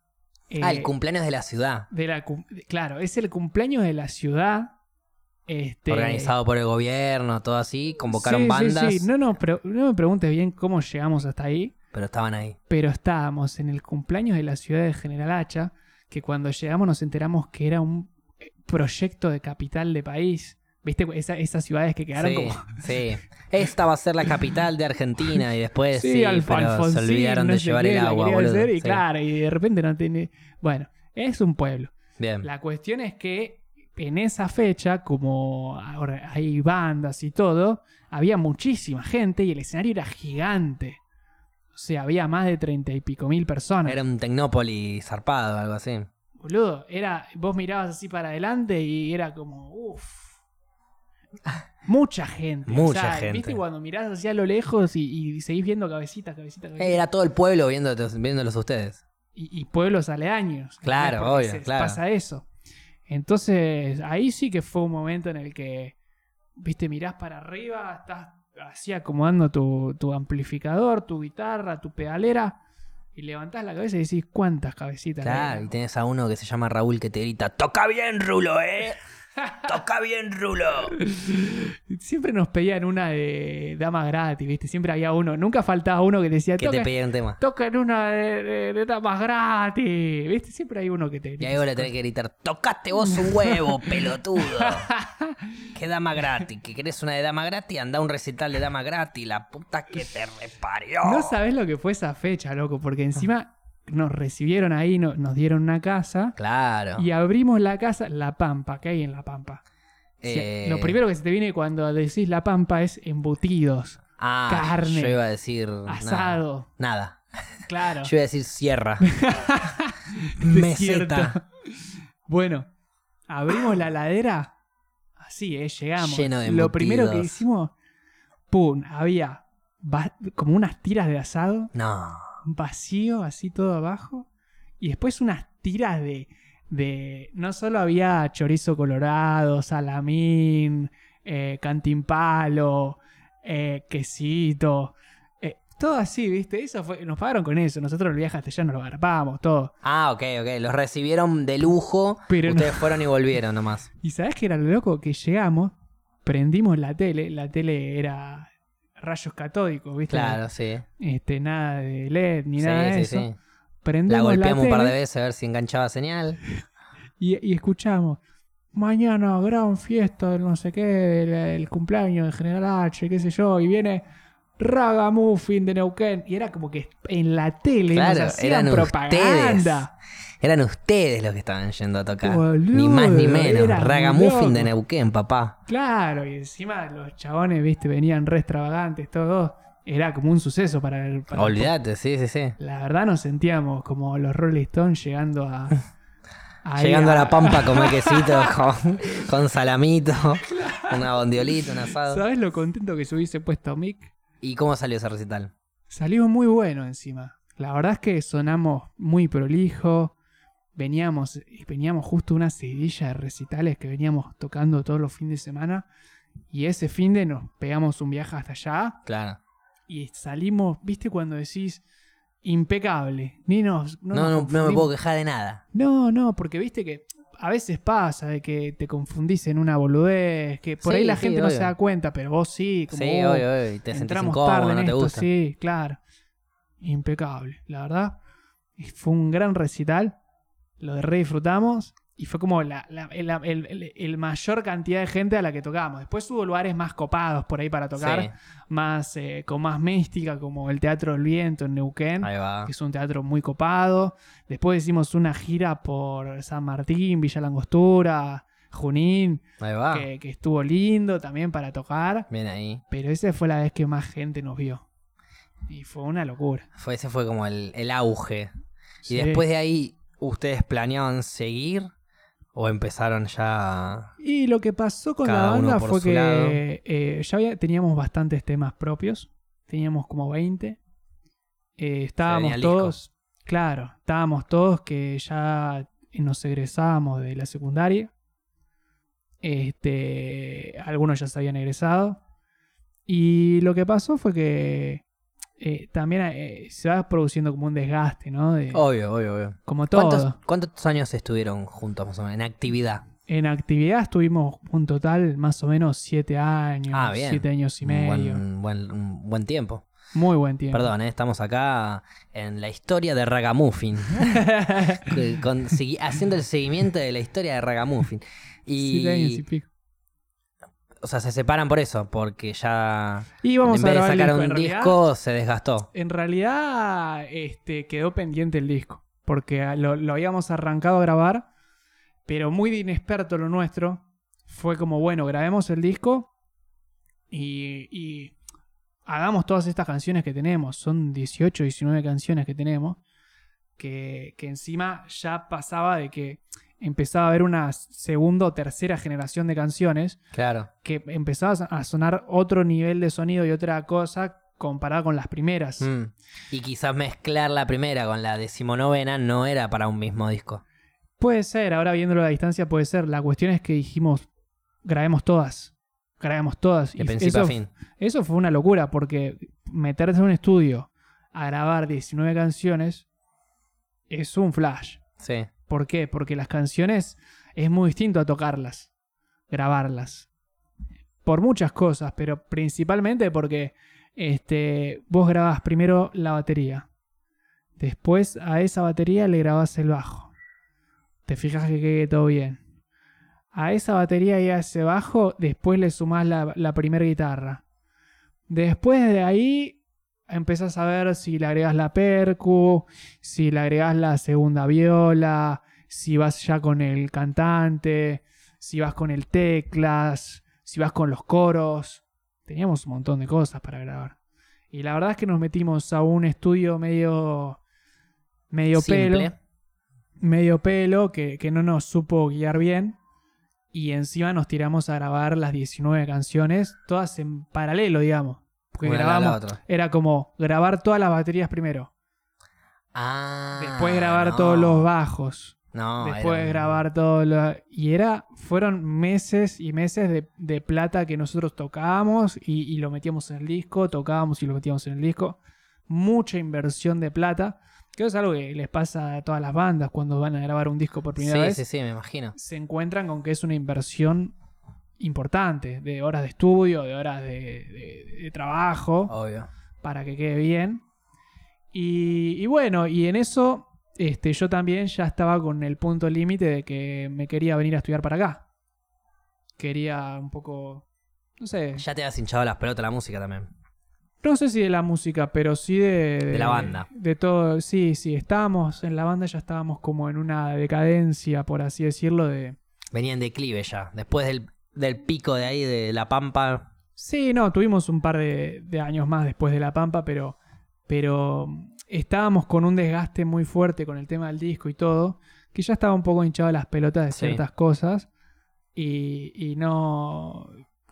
A: ah, el cumpleaños de la ciudad.
C: de la claro, es el cumpleaños de la ciudad. Este,
A: Organizado por el gobierno, todo así. Convocaron
C: sí, sí,
A: bandas.
C: sí. No, no, pero no me preguntes bien cómo llegamos hasta ahí.
A: Pero estaban ahí.
C: pero estábamos en el cumpleaños de la ciudad de General Hacha, que cuando llegamos nos enteramos que era un eh, proyecto de capital de país. ¿Viste? Esa- esas ciudades que quedaron
A: sí,
C: como...
A: sí. Esta va a ser la capital de Argentina y después sí,
C: Alf-
A: pero se olvidaron
C: no
A: de llevar
C: qué,
A: el agua, boludo.
C: hacer, y
A: Sí.
C: claro, y de repente no tiene... Bueno, es un pueblo.
A: Bien.
C: La cuestión es que en esa fecha, como ahora hay bandas y todo, había muchísima gente y el escenario era gigante. O sea, había más de treinta y pico mil personas.
A: Era un Tecnópolis zarpado, algo así.
C: Boludo, era, vos mirabas así para adelante y era como, uff. Mucha gente.
A: Mucha
C: o sea,
A: gente.
C: ¿Viste cuando mirás hacia lo lejos y, y seguís viendo cabecita, cabecita, cabecita?
A: Era todo el pueblo viéndolos, viéndolos a ustedes.
C: y, y pueblos aledaños.
A: Claro, obvio,
C: se-
A: claro.
C: Pasa eso. Entonces, ahí sí que fue un momento en el que, viste, mirás para arriba, estás así acomodando tu, tu amplificador, tu guitarra, tu pedalera, y levantás la cabeza y decís, ¿cuántas cabecitas?
A: Claro,
C: hay?
A: y tenés a uno que se llama Raúl que te grita, toca bien, Rulo, eh. Toca bien, Rulo.
C: Siempre nos pedían una de dama gratis, ¿viste? Siempre había uno, nunca faltaba uno que decía,
A: Que te
C: toca,
A: pedía un tema.
C: tocan una de, de, de damas gratis, ¿viste? Siempre hay uno que te
A: Y ahí vos le tenés que gritar, tocaste vos un huevo, pelotudo. ¿Qué dama gratis? ¿Que querés una de dama gratis? Anda a un recital de dama gratis, la puta que te reparió.
C: No sabés lo que fue esa fecha, loco, porque encima nos recibieron ahí, no- nos dieron una casa
A: Claro.
C: y abrimos la casa, La Pampa, que hay en La Pampa. O sea,
A: Eh,
C: Lo primero que se te viene cuando decís La Pampa es embutidos,
A: ah,
C: carne,
A: Yo iba a decir. nada.
C: asado,
A: Nada.
C: claro.
A: Yo iba a decir sierra. Meseta.
C: Bueno, abrimos la ladera, así, eh, llegamos.
A: Lleno de
C: Lo primero que hicimos, pum, había como unas tiras de asado.
A: No.
C: Vacío, así todo abajo. Y después unas tiras de. de no solo había chorizo colorado, salamín, eh, cantimpalo, eh, quesito. eh, todo así, ¿viste? Eso fue, nos pagaron con eso. Nosotros el viaje nos lo garpamos, todo.
A: Ah, ok, ok. Los recibieron de lujo.
C: Pero no-
A: Ustedes fueron y volvieron nomás.
C: ¿Y sabes qué era lo loco? Que llegamos, prendimos la tele. La tele era rayos catódicos, ¿viste?
A: Claro, sí.
C: Este, nada de LED ni
A: Sí,
C: nada de
A: sí,
C: eso.
A: sí. La
C: la,
A: golpeamos un par de veces a ver si enganchaba señal.
C: Y, y escuchamos, mañana gran fiesta del no sé qué, del, del cumpleaños de General H, qué sé yo, y viene Ragamuffin de Neuquén. Y era como que en la tele
A: Claro,
C: nos hacían propaganda.
A: Eran ustedes los que estaban yendo a tocar.
C: Boludo,
A: Ni más ni menos. Ragamuffin de Neuquén, papá.
C: Claro, y encima los chabones, viste, venían re extravagantes, todos. Era como un suceso para el... para-
A: Olvídate, sí, sí, sí.
C: La verdad nos sentíamos como los Rolling Stones llegando a...
A: Llegando a la pampa a comer quesito con, con salamito, una bondiolita, un asado.
C: ¿Sabes lo contento que se hubiese puesto Mick?
A: ¿Y cómo salió ese recital?
C: Salió muy bueno encima. La verdad es que sonamos muy prolijo. Veníamos, veníamos justo una seguidilla de recitales que veníamos tocando todos los fines de semana. Y ese fin de nos pegamos un viaje hasta allá.
A: Claro.
C: Y salimos, ¿viste cuando decís impecable? Ni nos.
A: No,
C: nos
A: no, no me puedo quejar de nada.
C: No, no, porque viste que a veces pasa de que te confundís en una boludez, que por
A: Sí,
C: ahí la
A: sí,
C: gente no se da cuenta, pero vos sí, como
A: Sí,
C: "Oh,
A: obvio, obvio. Te
C: entramos
A: incómodo,
C: tarde en
A: no te
C: esto,
A: gusta.
C: sí, claro. Impecable, la verdad. Y fue un gran recital, lo de re disfrutamos y fue como la, la- el, el- mayor cantidad de gente a la que tocamos. Después hubo lugares más copados por ahí para tocar,
A: Sí,
C: más eh, con más mística, como el Teatro del Viento en Neuquén
A: ahí va.
C: que es un teatro muy copado. Después hicimos una gira por San Martín, Villa Langostura, Junín,
A: Ahí va.
C: que, que estuvo lindo también para tocar.
A: Bien ahí.
C: Pero esa fue la vez que más gente nos vio. Y fue una locura.
A: Fue, ese fue como el, el auge.
C: Sí.
A: Y después de ahí, ¿ustedes planeaban seguir? ¿O empezaron ya
C: Y lo que pasó con la banda fue que eh, ya había- teníamos bastantes temas propios. Teníamos como 20. Eh, estábamos todos, claro, estábamos todos que ya nos egresábamos de la secundaria. Este, algunos ya se habían egresado. Y lo que pasó fue que eh, también eh, se va produciendo como un desgaste, ¿no? De-
A: Obvio, obvio, obvio.
C: como todo.
A: ¿Cuántos, cuántos años estuvieron juntos más o menos en actividad?
C: En actividad estuvimos un total más o menos siete años,
A: Ah, bien.
C: siete años y
A: Un
C: medio.
A: buen, buen, un buen tiempo.
C: Muy buen tiempo.
A: Perdón, ¿eh? estamos acá en la historia de Ragamuffin. Con- haciendo el seguimiento de la historia de Ragamuffin.
C: Siete años y
A: Y,
C: pico.
A: O sea, se separan por eso, porque ya
C: Y vamos
A: en
C: a
A: vez de sacar un
C: realidad-
A: disco, se desgastó.
C: En realidad, este, quedó pendiente el disco. Porque lo, lo habíamos arrancado a grabar, pero muy de inexperto lo nuestro. Fue como, bueno, grabemos el disco y, y hagamos todas estas canciones que tenemos. Son 18, 19 canciones que tenemos. Que, que encima ya pasaba de que empezaba a haber una segunda o tercera generación de canciones
A: Claro.
C: que empezaba a sonar otro nivel de sonido y otra cosa comparada con las primeras.
A: Mm. Y quizás mezclar la primera con la decimonovena no era para un mismo disco.
C: Puede ser, ahora viéndolo a la distancia puede ser. La cuestión es que dijimos, grabemos todas. Grabemos todas.
A: De
C: Y
A: principio
C: eso,
A: a fin.
C: eso fue una locura porque meterse en un estudio a grabar 19 canciones es un flash.
A: Sí.
C: ¿Por qué? Porque las canciones es muy distinto a tocarlas, grabarlas. Por muchas cosas, pero principalmente porque este, vos grabás primero la batería. Después a esa batería le grabás el bajo. Te fijas que quede todo bien. A esa batería y a ese bajo, después le sumás la, primera guitarra. Después de ahí empezás a ver si le agregas la percu, si le agregas la segunda viola, si vas ya con el cantante, si vas con el teclas, si vas con los coros. Teníamos un montón de cosas para grabar. Y la verdad es que nos metimos a un estudio medio medio pelo, medio pelo que, que no nos supo guiar bien. Y encima nos tiramos a grabar las 19 canciones, todas en paralelo, digamos. Porque
A: Una
C: grabamos, era como grabar todas las baterías primero.
A: Ah,
C: Después grabar
A: no.
C: todos los bajos.
A: No,
C: después
A: era un-
C: grabar todo lo... Y era... Fueron meses y meses de, de plata que nosotros tocábamos y, y lo metíamos en el disco, tocábamos y lo metíamos en el disco. Mucha inversión de plata. Que es algo que les pasa a todas las bandas cuando van a grabar un disco por primera
A: Sí,
C: vez.
A: sí, sí, me imagino.
C: Se encuentran con que es una inversión importante de horas de estudio, de horas de, de- de trabajo
A: Obvio.
C: para que quede bien. Y, y bueno, y en eso este, yo también ya estaba con el punto límite de que me quería venir a estudiar para acá. Quería un poco, no sé,
A: Ya te has hinchado las pelotas la música también.
C: no sé si de la música, pero sí de...
A: De la banda.
C: De todo, sí, sí, estábamos en la banda, ya estábamos como en una decadencia, por así decirlo, de...
A: Venía en declive ya. Después del, del pico de ahí de La Pampa.
C: Sí, no, tuvimos un par de, de años más después de La Pampa, pero, pero estábamos con un desgaste muy fuerte con el tema del disco y todo, que ya estaba un poco hinchado las pelotas de
A: Sí.
C: ciertas cosas y, y no,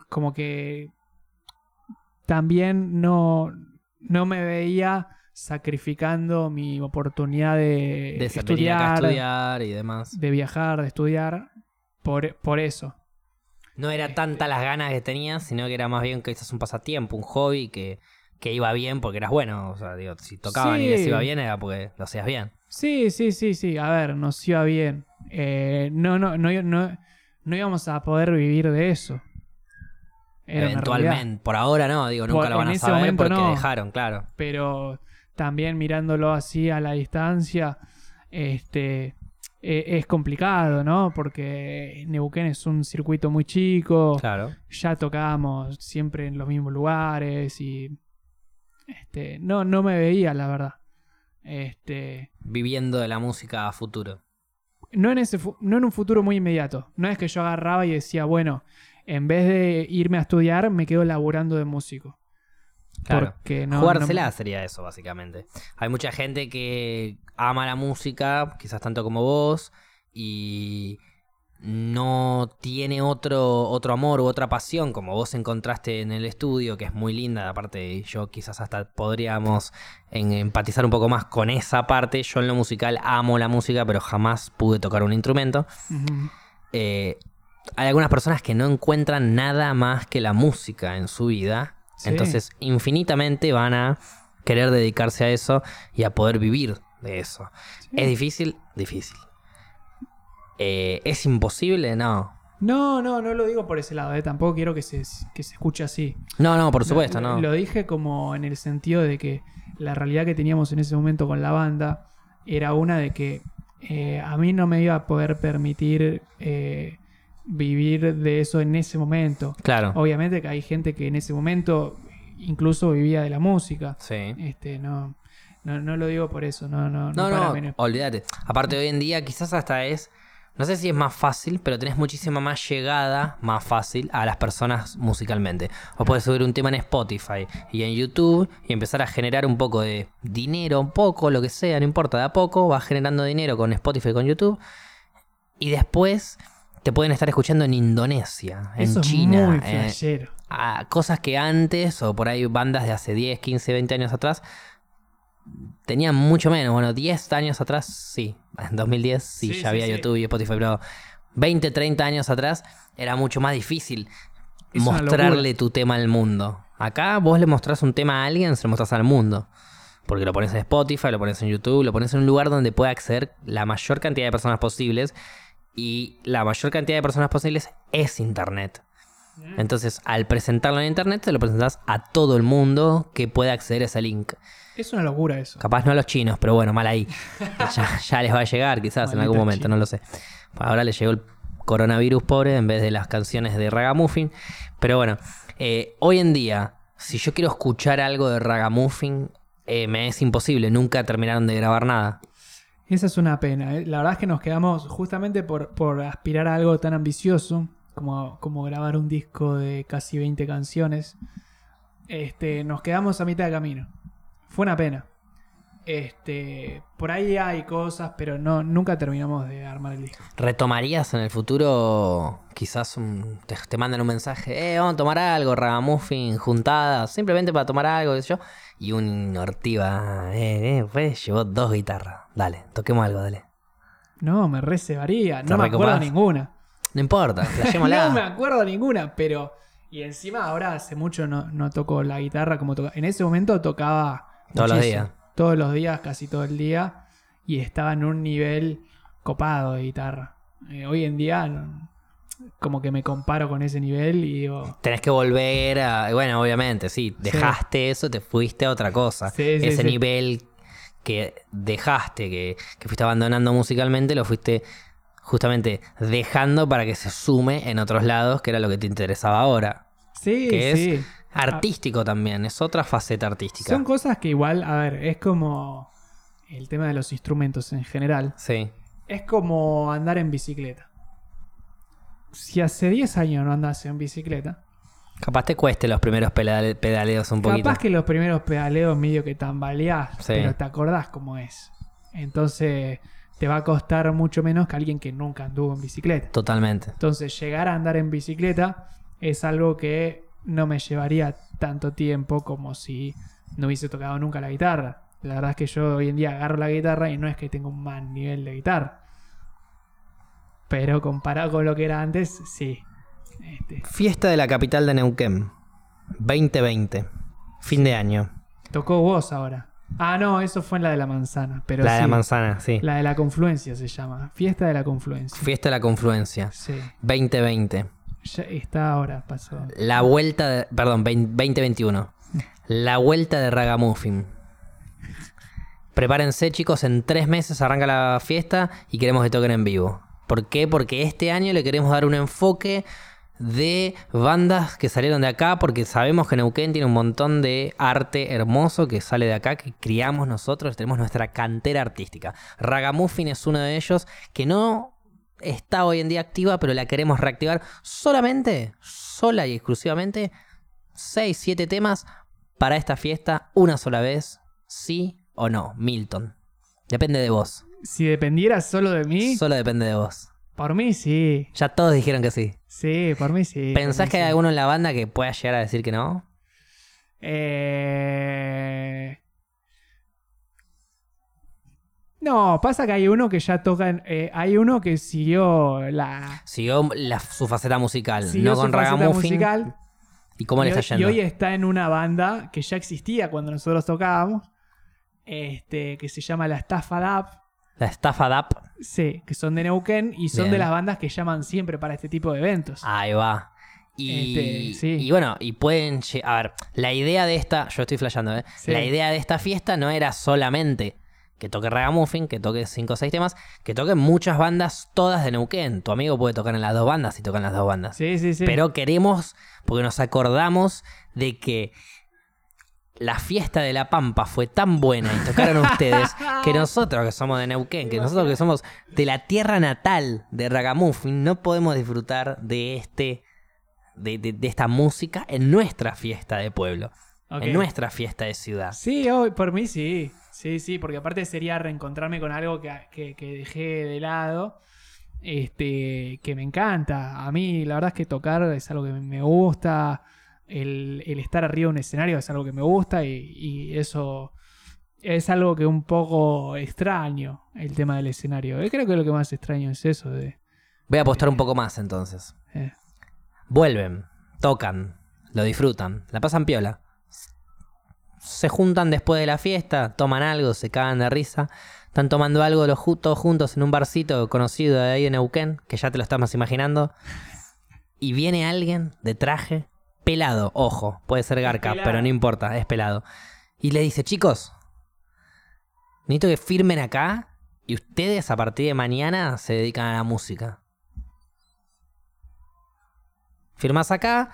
C: como que también no, no me veía sacrificando mi oportunidad de, estudiar
A: y demás.
C: de viajar, de estudiar, por, por eso.
A: No era tanta las ganas que tenías, sino que era más bien que quizás un pasatiempo, un hobby que, que iba bien porque eras bueno. O sea, digo, si tocaban y les iba bien era porque lo hacías bien.
C: Sí, sí, sí, sí. A ver, nos iba bien. Eh, no, no, no, no, no íbamos a poder vivir de eso. Era.
A: Eventualmente. Por ahora no, digo, nunca
C: Por-
A: lo van a saber porque
C: no.
A: dejaron, claro.
C: Pero también mirándolo así a la distancia, este eh, es complicado, ¿no? Porque Neuquén es un circuito muy chico.
A: Claro.
C: Ya tocábamos siempre en los mismos lugares y este no, no me veía, la verdad. Este.
A: Viviendo de la música a futuro.
C: no en, ese no en un futuro muy inmediato. No es que yo agarraba y decía, bueno, en vez de irme a estudiar, me quedo laburando de músico.
A: Claro.
C: Porque no,
A: Jugársela
C: no-
A: sería eso, básicamente. Hay mucha gente que ama la música, quizás tanto como vos, y no tiene otro, otro amor u otra pasión como vos encontraste en el estudio, que es muy linda. Aparte, yo quizás hasta podríamos en- empatizar un poco más con esa parte. Yo en lo musical amo la música, pero jamás pude tocar un instrumento. Eh, hay algunas personas que no encuentran nada más que la música en su vida.
C: Sí.
A: Entonces, infinitamente van a querer dedicarse a eso y a poder vivir de eso. ¿Es difícil? Difícil. Eh, ¿Es imposible? No.
C: No, no, no lo digo por ese lado, ¿eh? tampoco quiero que se, que se escuche así.
A: No, no, por supuesto,
C: Lo-
A: no.
C: Lo dije como en el sentido de que la realidad que teníamos en ese momento con la banda era una de que eh, a mí no me iba a poder permitir eh, vivir de eso en ese momento.
A: Claro.
C: Obviamente que hay gente que en ese momento incluso vivía de la música.
A: Sí.
C: Este, no, no, no lo digo por eso, no, no,
A: No, no,
C: menos.
A: olvídate. Aparte, hoy en día quizás hasta es, no sé si es más fácil, pero tenés muchísima más llegada, más fácil, a las personas musicalmente. O puedes subir un tema en Spotify y en YouTube y empezar a generar un poco de dinero, un poco, lo que sea, no importa, de a poco, vas generando dinero con Spotify y con YouTube. Y después te pueden estar escuchando en Indonesia, en
C: Eso
A: China,
C: es muy
A: a cosas que antes, o por ahí bandas de hace 10, 15, 20 años atrás, tenían mucho menos. Bueno, 10 años atrás, sí. En 2010 sí,
C: Sí,
A: ya
C: sí,
A: había
C: sí.
A: YouTube y Spotify, pero 20, 30 años atrás era mucho más difícil
C: Es
A: mostrarle tu tema al mundo. Acá vos le mostrás un tema a alguien, se lo mostrás al mundo. Porque lo pones en Spotify, lo pones en YouTube, lo pones en un lugar donde pueda acceder la mayor cantidad de personas posibles. Y la mayor cantidad de personas posibles es Internet. Entonces, al presentarlo en Internet, te lo presentas a todo el mundo que pueda acceder a ese link.
C: Es una locura eso.
A: Capaz no a los chinos, pero bueno, mal ahí. ya, ya les va a llegar, quizás en algún momento, no lo sé. Ahora le llegó el coronavirus pobre en vez de las canciones de Ragamuffin. Pero bueno, eh, hoy en día, si yo quiero escuchar algo de Ragamuffin, eh, me es imposible. Nunca terminaron de grabar nada.
C: Esa es una pena. ¿eh? La verdad es que nos quedamos justamente por, por aspirar a algo tan ambicioso como, como grabar un disco de casi 20 canciones. Este, nos quedamos a mitad de camino. Fue una pena. Este, por ahí hay cosas, pero no, nunca terminamos de armar el disco.
A: ¿Retomarías en el futuro? Quizás un- te, te mandan un mensaje, eh, vamos a tomar algo, Ragamuffin, juntada, simplemente para tomar algo, qué sé yo. Y un Ortiva, eh, eh, pues llevó dos guitarras. Dale, toquemos algo, dale.
C: No, me reservaría.
A: ¿Te
C: No me acuerdo ninguna.
A: No importa, flashémosla.
C: no me acuerdo ninguna, pero. Y encima ahora hace mucho no, no toco la guitarra como tocaba. En ese momento tocaba.
A: Todos los días.
C: Todos los días, casi todo el día. Y estaba en un nivel copado de guitarra. Eh, hoy en día, no- como que me comparo con ese nivel y digo.
A: Tenés que volver a. Bueno, obviamente, sí, dejaste eso, te fuiste a otra cosa.
C: Sí, sí,
A: Ese
C: sí.
A: nivel que dejaste, que, que fuiste abandonando musicalmente, lo fuiste justamente dejando para que se sume en otros lados, que era lo que te interesaba ahora.
C: Sí,
A: Que es
C: sí.
A: Artístico también, es otra faceta artística.
C: Son cosas que igual, a ver, es como el tema de los instrumentos en general.
A: Sí,
C: Es como andar en bicicleta. Si hace 10 años no andas en bicicleta,
A: capaz te cueste los primeros pedale- pedaleos un poquito.
C: capaz que los primeros pedaleos medio que tambaleás,
A: Sí.
C: pero te acordás cómo es. Entonces te va a costar mucho menos que alguien que nunca anduvo en bicicleta.
A: Totalmente.
C: Entonces llegar a andar en bicicleta es algo que no me llevaría tanto tiempo como si no hubiese tocado nunca la guitarra. La verdad es que yo hoy en día agarro la guitarra y no es que tenga un mal nivel de guitarra. Pero comparado con lo que era antes, sí. Este,
A: Fiesta de la capital de Neuquén. 2020. Fin de año.
C: tocó vos ahora. Ah, no, eso fue en la de la manzana. Pero
A: la de la manzana, sí.
C: la de la confluencia se llama. Fiesta de la confluencia.
A: Fiesta de la confluencia.
C: Sí.
A: 2020.
C: Está ahora, pasó.
A: La vuelta de. Perdón, 20- 2021. La vuelta de Ragamuffin. Prepárense, chicos, en tres meses arranca la fiesta y queremos que toquen en vivo. ¿Por qué? Porque este año le queremos dar un enfoque de bandas que salieron de acá, porque sabemos que Neuquén tiene un montón de arte hermoso que sale de acá, que criamos nosotros, tenemos nuestra cantera artística. Ragamuffin es uno de ellos que no está hoy en día activa, pero la queremos reactivar solamente, sola y exclusivamente, 6, 7 temas para esta fiesta una sola vez, sí o no, Milton. Depende de vos.
C: Si dependiera solo de mí,
A: Solo depende de vos.
C: por mí sí.
A: Ya todos dijeron que sí.
C: Sí, por mí sí.
A: ¿Pensás que hay alguno en la banda que pueda llegar a decir que no?
C: Eh... No, pasa que hay uno que ya toca. en- eh, hay uno que siguió la.
A: Siguió la- su faceta musical, no
C: su
A: con Ragamuffin.
C: musical.
A: ¿Y cómo le está
C: hoy, y
A: yendo?
C: hoy está en una banda que ya existía cuando nosotros tocábamos. Este, que se llama La Estafa Dap.
A: La estafa DAP.
C: Sí, que son de Neuquén y son
A: Bien.
C: de las bandas que llaman siempre para este tipo de eventos.
A: Ahí va. Y,
C: Este, sí.
A: y bueno, y pueden... A ver, la idea de esta... Yo estoy flasheando, ¿eh?
C: Sí.
A: La idea de esta fiesta no era solamente que toque Ragamuffin, que toque 5 o 6 temas, que toquen muchas bandas, todas de Neuquén. Tu amigo puede tocar en las dos bandas si tocan las dos bandas.
C: Sí, sí, sí.
A: Pero queremos, porque nos acordamos de que la fiesta de La Pampa fue tan buena y tocaron ustedes que nosotros que somos de Neuquén, que nosotros que somos de la tierra natal de Ragamuffin, no podemos disfrutar de este de, de- de esta música en nuestra fiesta de pueblo, en nuestra fiesta de ciudad.
C: Sí, hoy, por mí sí. Sí, sí, porque aparte sería reencontrarme con algo que, que- que dejé de lado. Este, que me encanta. A mí, la verdad es que tocar es algo que me gusta. El, el estar arriba de un escenario es algo que me gusta. Y, y eso es algo que un poco extraño, el tema del escenario. Eh, Creo que lo que más extraño es eso de.
A: Voy a apostar un poco más entonces.
C: eh,
A: Vuelven, tocan, lo disfrutan, la pasan piola. Se juntan después de la fiesta, toman algo, se cagan de risa. Están tomando algo los todos juntos en un barcito conocido de ahí en Neuquén, que ya te lo estás imaginando. Y viene alguien de traje, pelado, ojo, puede ser garca, pero no importa, es pelado. Y le dice, chicos, necesito que firmen acá y ustedes a partir de mañana se dedican a la música. Firmas acá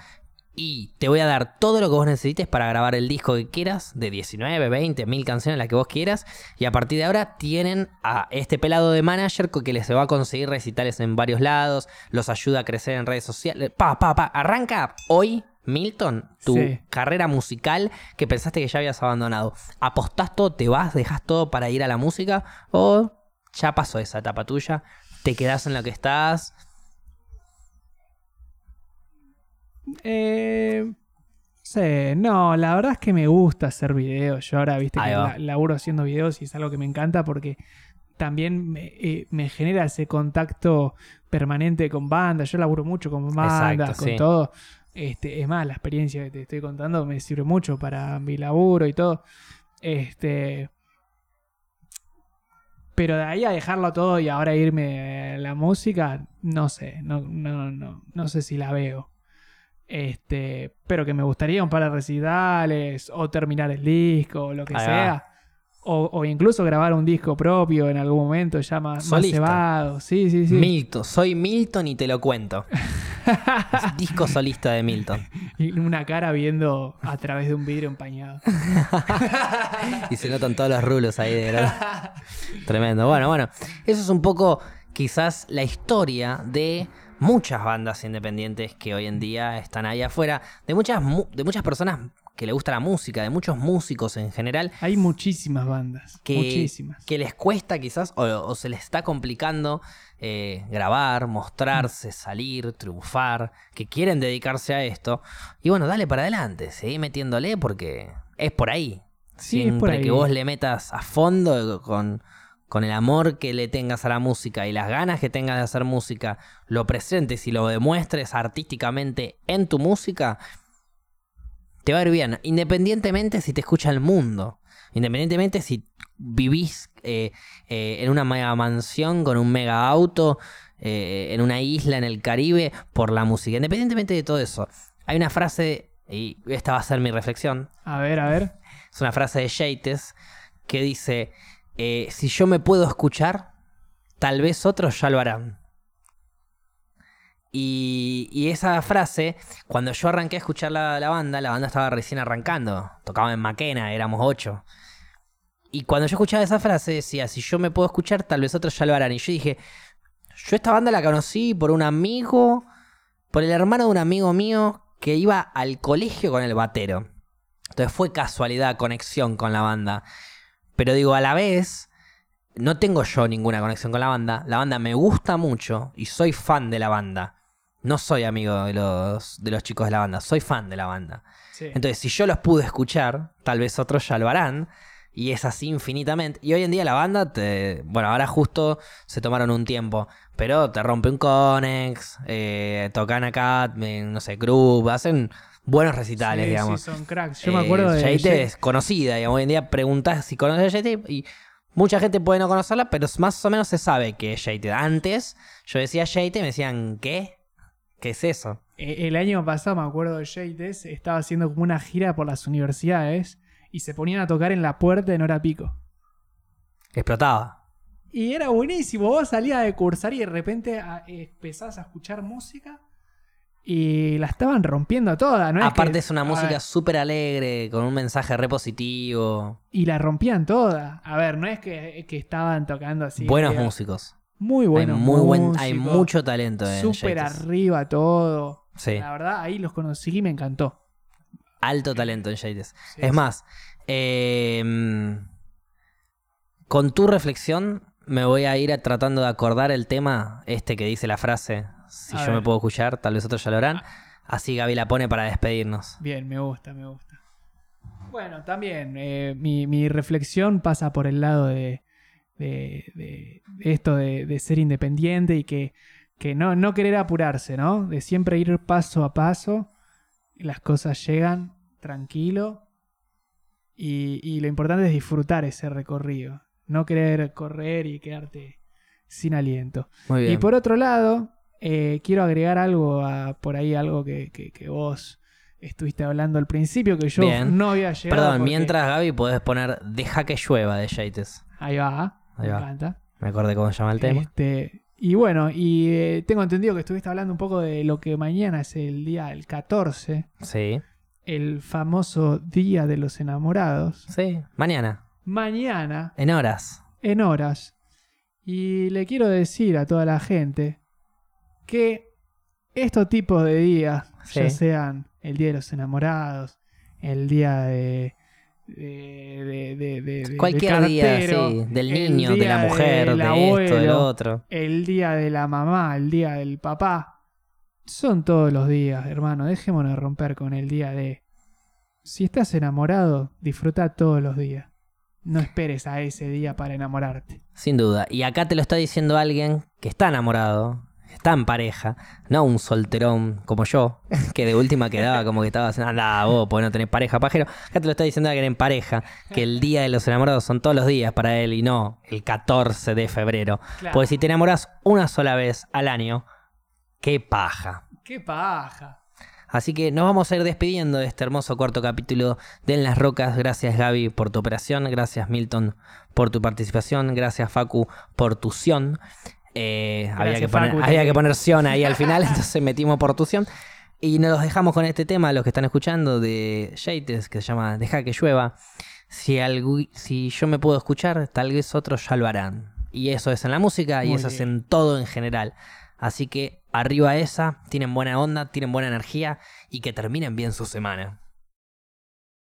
A: y te voy a dar todo lo que vos necesites para grabar el disco que quieras, de 19, 20, 1000 canciones, la que vos quieras. Y a partir de ahora tienen a este pelado de manager que les va a conseguir recitales en varios lados, los ayuda a crecer en redes sociales. Pa, pa, pa, arranca hoy. Milton, tu
C: Sí.
A: carrera musical que pensaste que ya habías abandonado. ¿Apostás todo, te vas, dejas todo para ir a la música? ¿O ya pasó esa etapa tuya? ¿Te quedás en lo que estás?
C: Eh, sí, no, la verdad es que me gusta hacer videos. Yo ahora, viste,
A: Ahí
C: que
A: va.
C: la- laburo haciendo videos y es algo que me encanta porque también me, eh, me genera ese contacto permanente con bandas. Yo laburo mucho con bandas,
A: Exacto,
C: con
A: sí.
C: todo. Este, es más, la experiencia que te estoy contando me sirve mucho para mi laburo y todo. Este. Pero de ahí a dejarlo todo y ahora irme a la música, no sé, no, no, no, no sé si la veo. Este, pero que me gustaría un par de recitales o terminar el disco o lo que
A: Ahí
C: sea. O, o incluso grabar un disco propio en algún momento ya más, más cebado. Sí, sí, sí.
A: Milton, soy Milton y te lo cuento. Disco solista de Milton.
C: Y una cara viendo a través de un vidrio empañado.
A: Y se notan todos los rulos ahí de verdad. Tremendo. Bueno, bueno. Eso es un poco quizás la historia de muchas bandas independientes que hoy en día están ahí afuera. De muchas, mu- de muchas personas que le gusta la música, de muchos músicos en general.
C: Hay muchísimas bandas.
A: que,
C: muchísimas.
A: que les cuesta quizás o, o se les está complicando eh, grabar, mostrarse, salir, triunfar, que quieren dedicarse a esto. Y bueno, dale para adelante, seguí metiéndole porque es por ahí.
C: Sí, es
A: Siempre
C: por ahí.
A: que vos le metas a fondo con, con el amor que le tengas a la música y las ganas que tengas de hacer música, lo presentes y lo demuestres artísticamente en tu música, te va a ir bien, independientemente si te escucha el mundo, independientemente si vivís eh, eh, en una mega mansión con un mega auto, eh, en una isla en el Caribe, por la música, independientemente de todo eso. Hay una frase, y esta va a ser mi reflexión,
C: A ver, a ver.
A: es una frase de Yates que dice, eh, si yo me puedo escuchar, tal vez otros ya lo harán. Y, esa frase, cuando yo arranqué a escuchar la, la banda, la banda estaba recién arrancando, tocaba en Maquena, éramos ocho. Y cuando yo escuchaba esa frase decía, si yo me puedo escuchar, tal vez otros ya lo harán. Y yo dije, yo esta banda la conocí por un amigo, por el hermano de un amigo mío que iba al colegio con el batero. Entonces fue casualidad, conexión con la banda. Pero digo, a la vez, no tengo yo ninguna conexión con la banda. La banda me gusta mucho y soy fan de la banda. No soy amigo de los, de los chicos de la banda, soy fan de la banda.
C: Sí.
A: Entonces, si yo los pude escuchar, tal vez otros ya lo harán. Y es así infinitamente. Y hoy en día la banda, te, bueno, ahora justo se tomaron un tiempo, pero te rompe un Conex, eh, tocan acá, no sé, Group, hacen buenos recitales,
C: Sí,
A: digamos.
C: sí, son cracks. Yo me acuerdo de.
A: Jade es conocida, digamos. Hoy en día preguntas si conoces a Jade y mucha gente puede no conocerla, pero más o menos se sabe que es Jade. Antes yo decía Jade y me decían, ¿qué? ¿Qué es eso?
C: Eh, El año pasado, me acuerdo de Jades, estaba haciendo como una gira por las universidades y se ponían a tocar en la puerta en hora pico.
A: Explotaba.
C: Y era buenísimo. Vos salías de cursar y de repente empezás a escuchar música y la estaban rompiendo toda, ¿no?
A: Aparte
C: que-
A: es una música súper alegre, con un mensaje re positivo.
C: y la rompían toda. A ver, no es que, que estaban tocando así.
A: Buenos
C: era
A: músicos.
C: Muy buenos.
A: hay, muy buen, hay
C: músicos,
A: mucho talento en
C: Súper arriba todo.
A: Sí,
C: La verdad, ahí los conocí y me encantó.
A: alto talento en Jades.
C: Sí,
A: Es
C: sí.
A: más, eh, con tu reflexión me voy a ir a- tratando de acordar el tema este que dice la frase, si
C: A
A: yo
C: ver.
A: me puedo escuchar, tal vez otros ya lo harán. Así Gaby la pone para despedirnos.
C: Bien, me gusta, me gusta. Bueno, también eh, mi, mi reflexión pasa por el lado de, de- de- de esto de, ser independiente y que, que no, no querer apurarse, ¿no? De siempre ir paso a paso, y las cosas llegan tranquilo y, y lo importante es disfrutar ese recorrido, no querer correr y quedarte sin aliento.
A: Muy bien.
C: Y por otro lado, eh, quiero agregar algo a, por ahí, algo que, que- que vos estuviste hablando al principio, que yo
A: Bien.
C: no había llegado.
A: Perdón,
C: porque-
A: mientras Gaby podés poner Deja que llueva de Jades.
C: Ahí va,
A: Ahí
C: me
A: va.
C: encanta.
A: Me acordé cómo se llama el tema.
C: Este, y bueno, y eh, tengo entendido que estuviste hablando un poco de lo que mañana es el día, el 14,
A: Sí,
C: el famoso Día de los Enamorados.
A: sí. Mañana,
C: Mañana,
A: en horas.
C: en horas. Y le quiero decir a toda la gente que estos tipos de días,
A: Sí.
C: ya sean el Día de los Enamorados, el Día de... de- de-
A: Cualquier día, sí. Del
C: el
A: niño, de la mujer,
C: del
A: de esto, del
C: abuelo,
A: otro.
C: el día de la mamá, el día del papá. Son todos los días, hermano. Dejémonos de romper con el día de... Si estás enamorado, disfruta todos los días. No esperes a ese día para enamorarte.
A: Sin duda. Y acá te lo está diciendo alguien que está enamorado, está en pareja, no un solterón como yo, que de última quedaba como que estaba haciendo, anda vos, porque no tenés pareja, pajero. Acá te lo está diciendo alguien en pareja, que el día de los enamorados son todos los días para él y no el 14 de febrero.
C: Claro.
A: Porque si te enamoras una sola vez al año, qué paja.
C: ¡Qué paja!
A: Así que nos vamos a ir despidiendo de este hermoso cuarto capítulo de En las Rocas. Gracias Gaby por tu operación, gracias Milton por tu participación, gracias Facu por tu sion. Eh, había que poner,
C: Facu,
A: había
C: te-
A: que poner sion ahí al final, entonces metimos por tu sion. Y nos dejamos con este tema, los que están escuchando, de Yates, que se llama Deja que llueva. Si, algu- si yo me puedo escuchar, tal vez otros ya lo harán. Y eso es en la música y
C: Muy
A: eso es en todo en general. Así que arriba esa, tienen buena onda, tienen buena energía y que terminen bien su semana.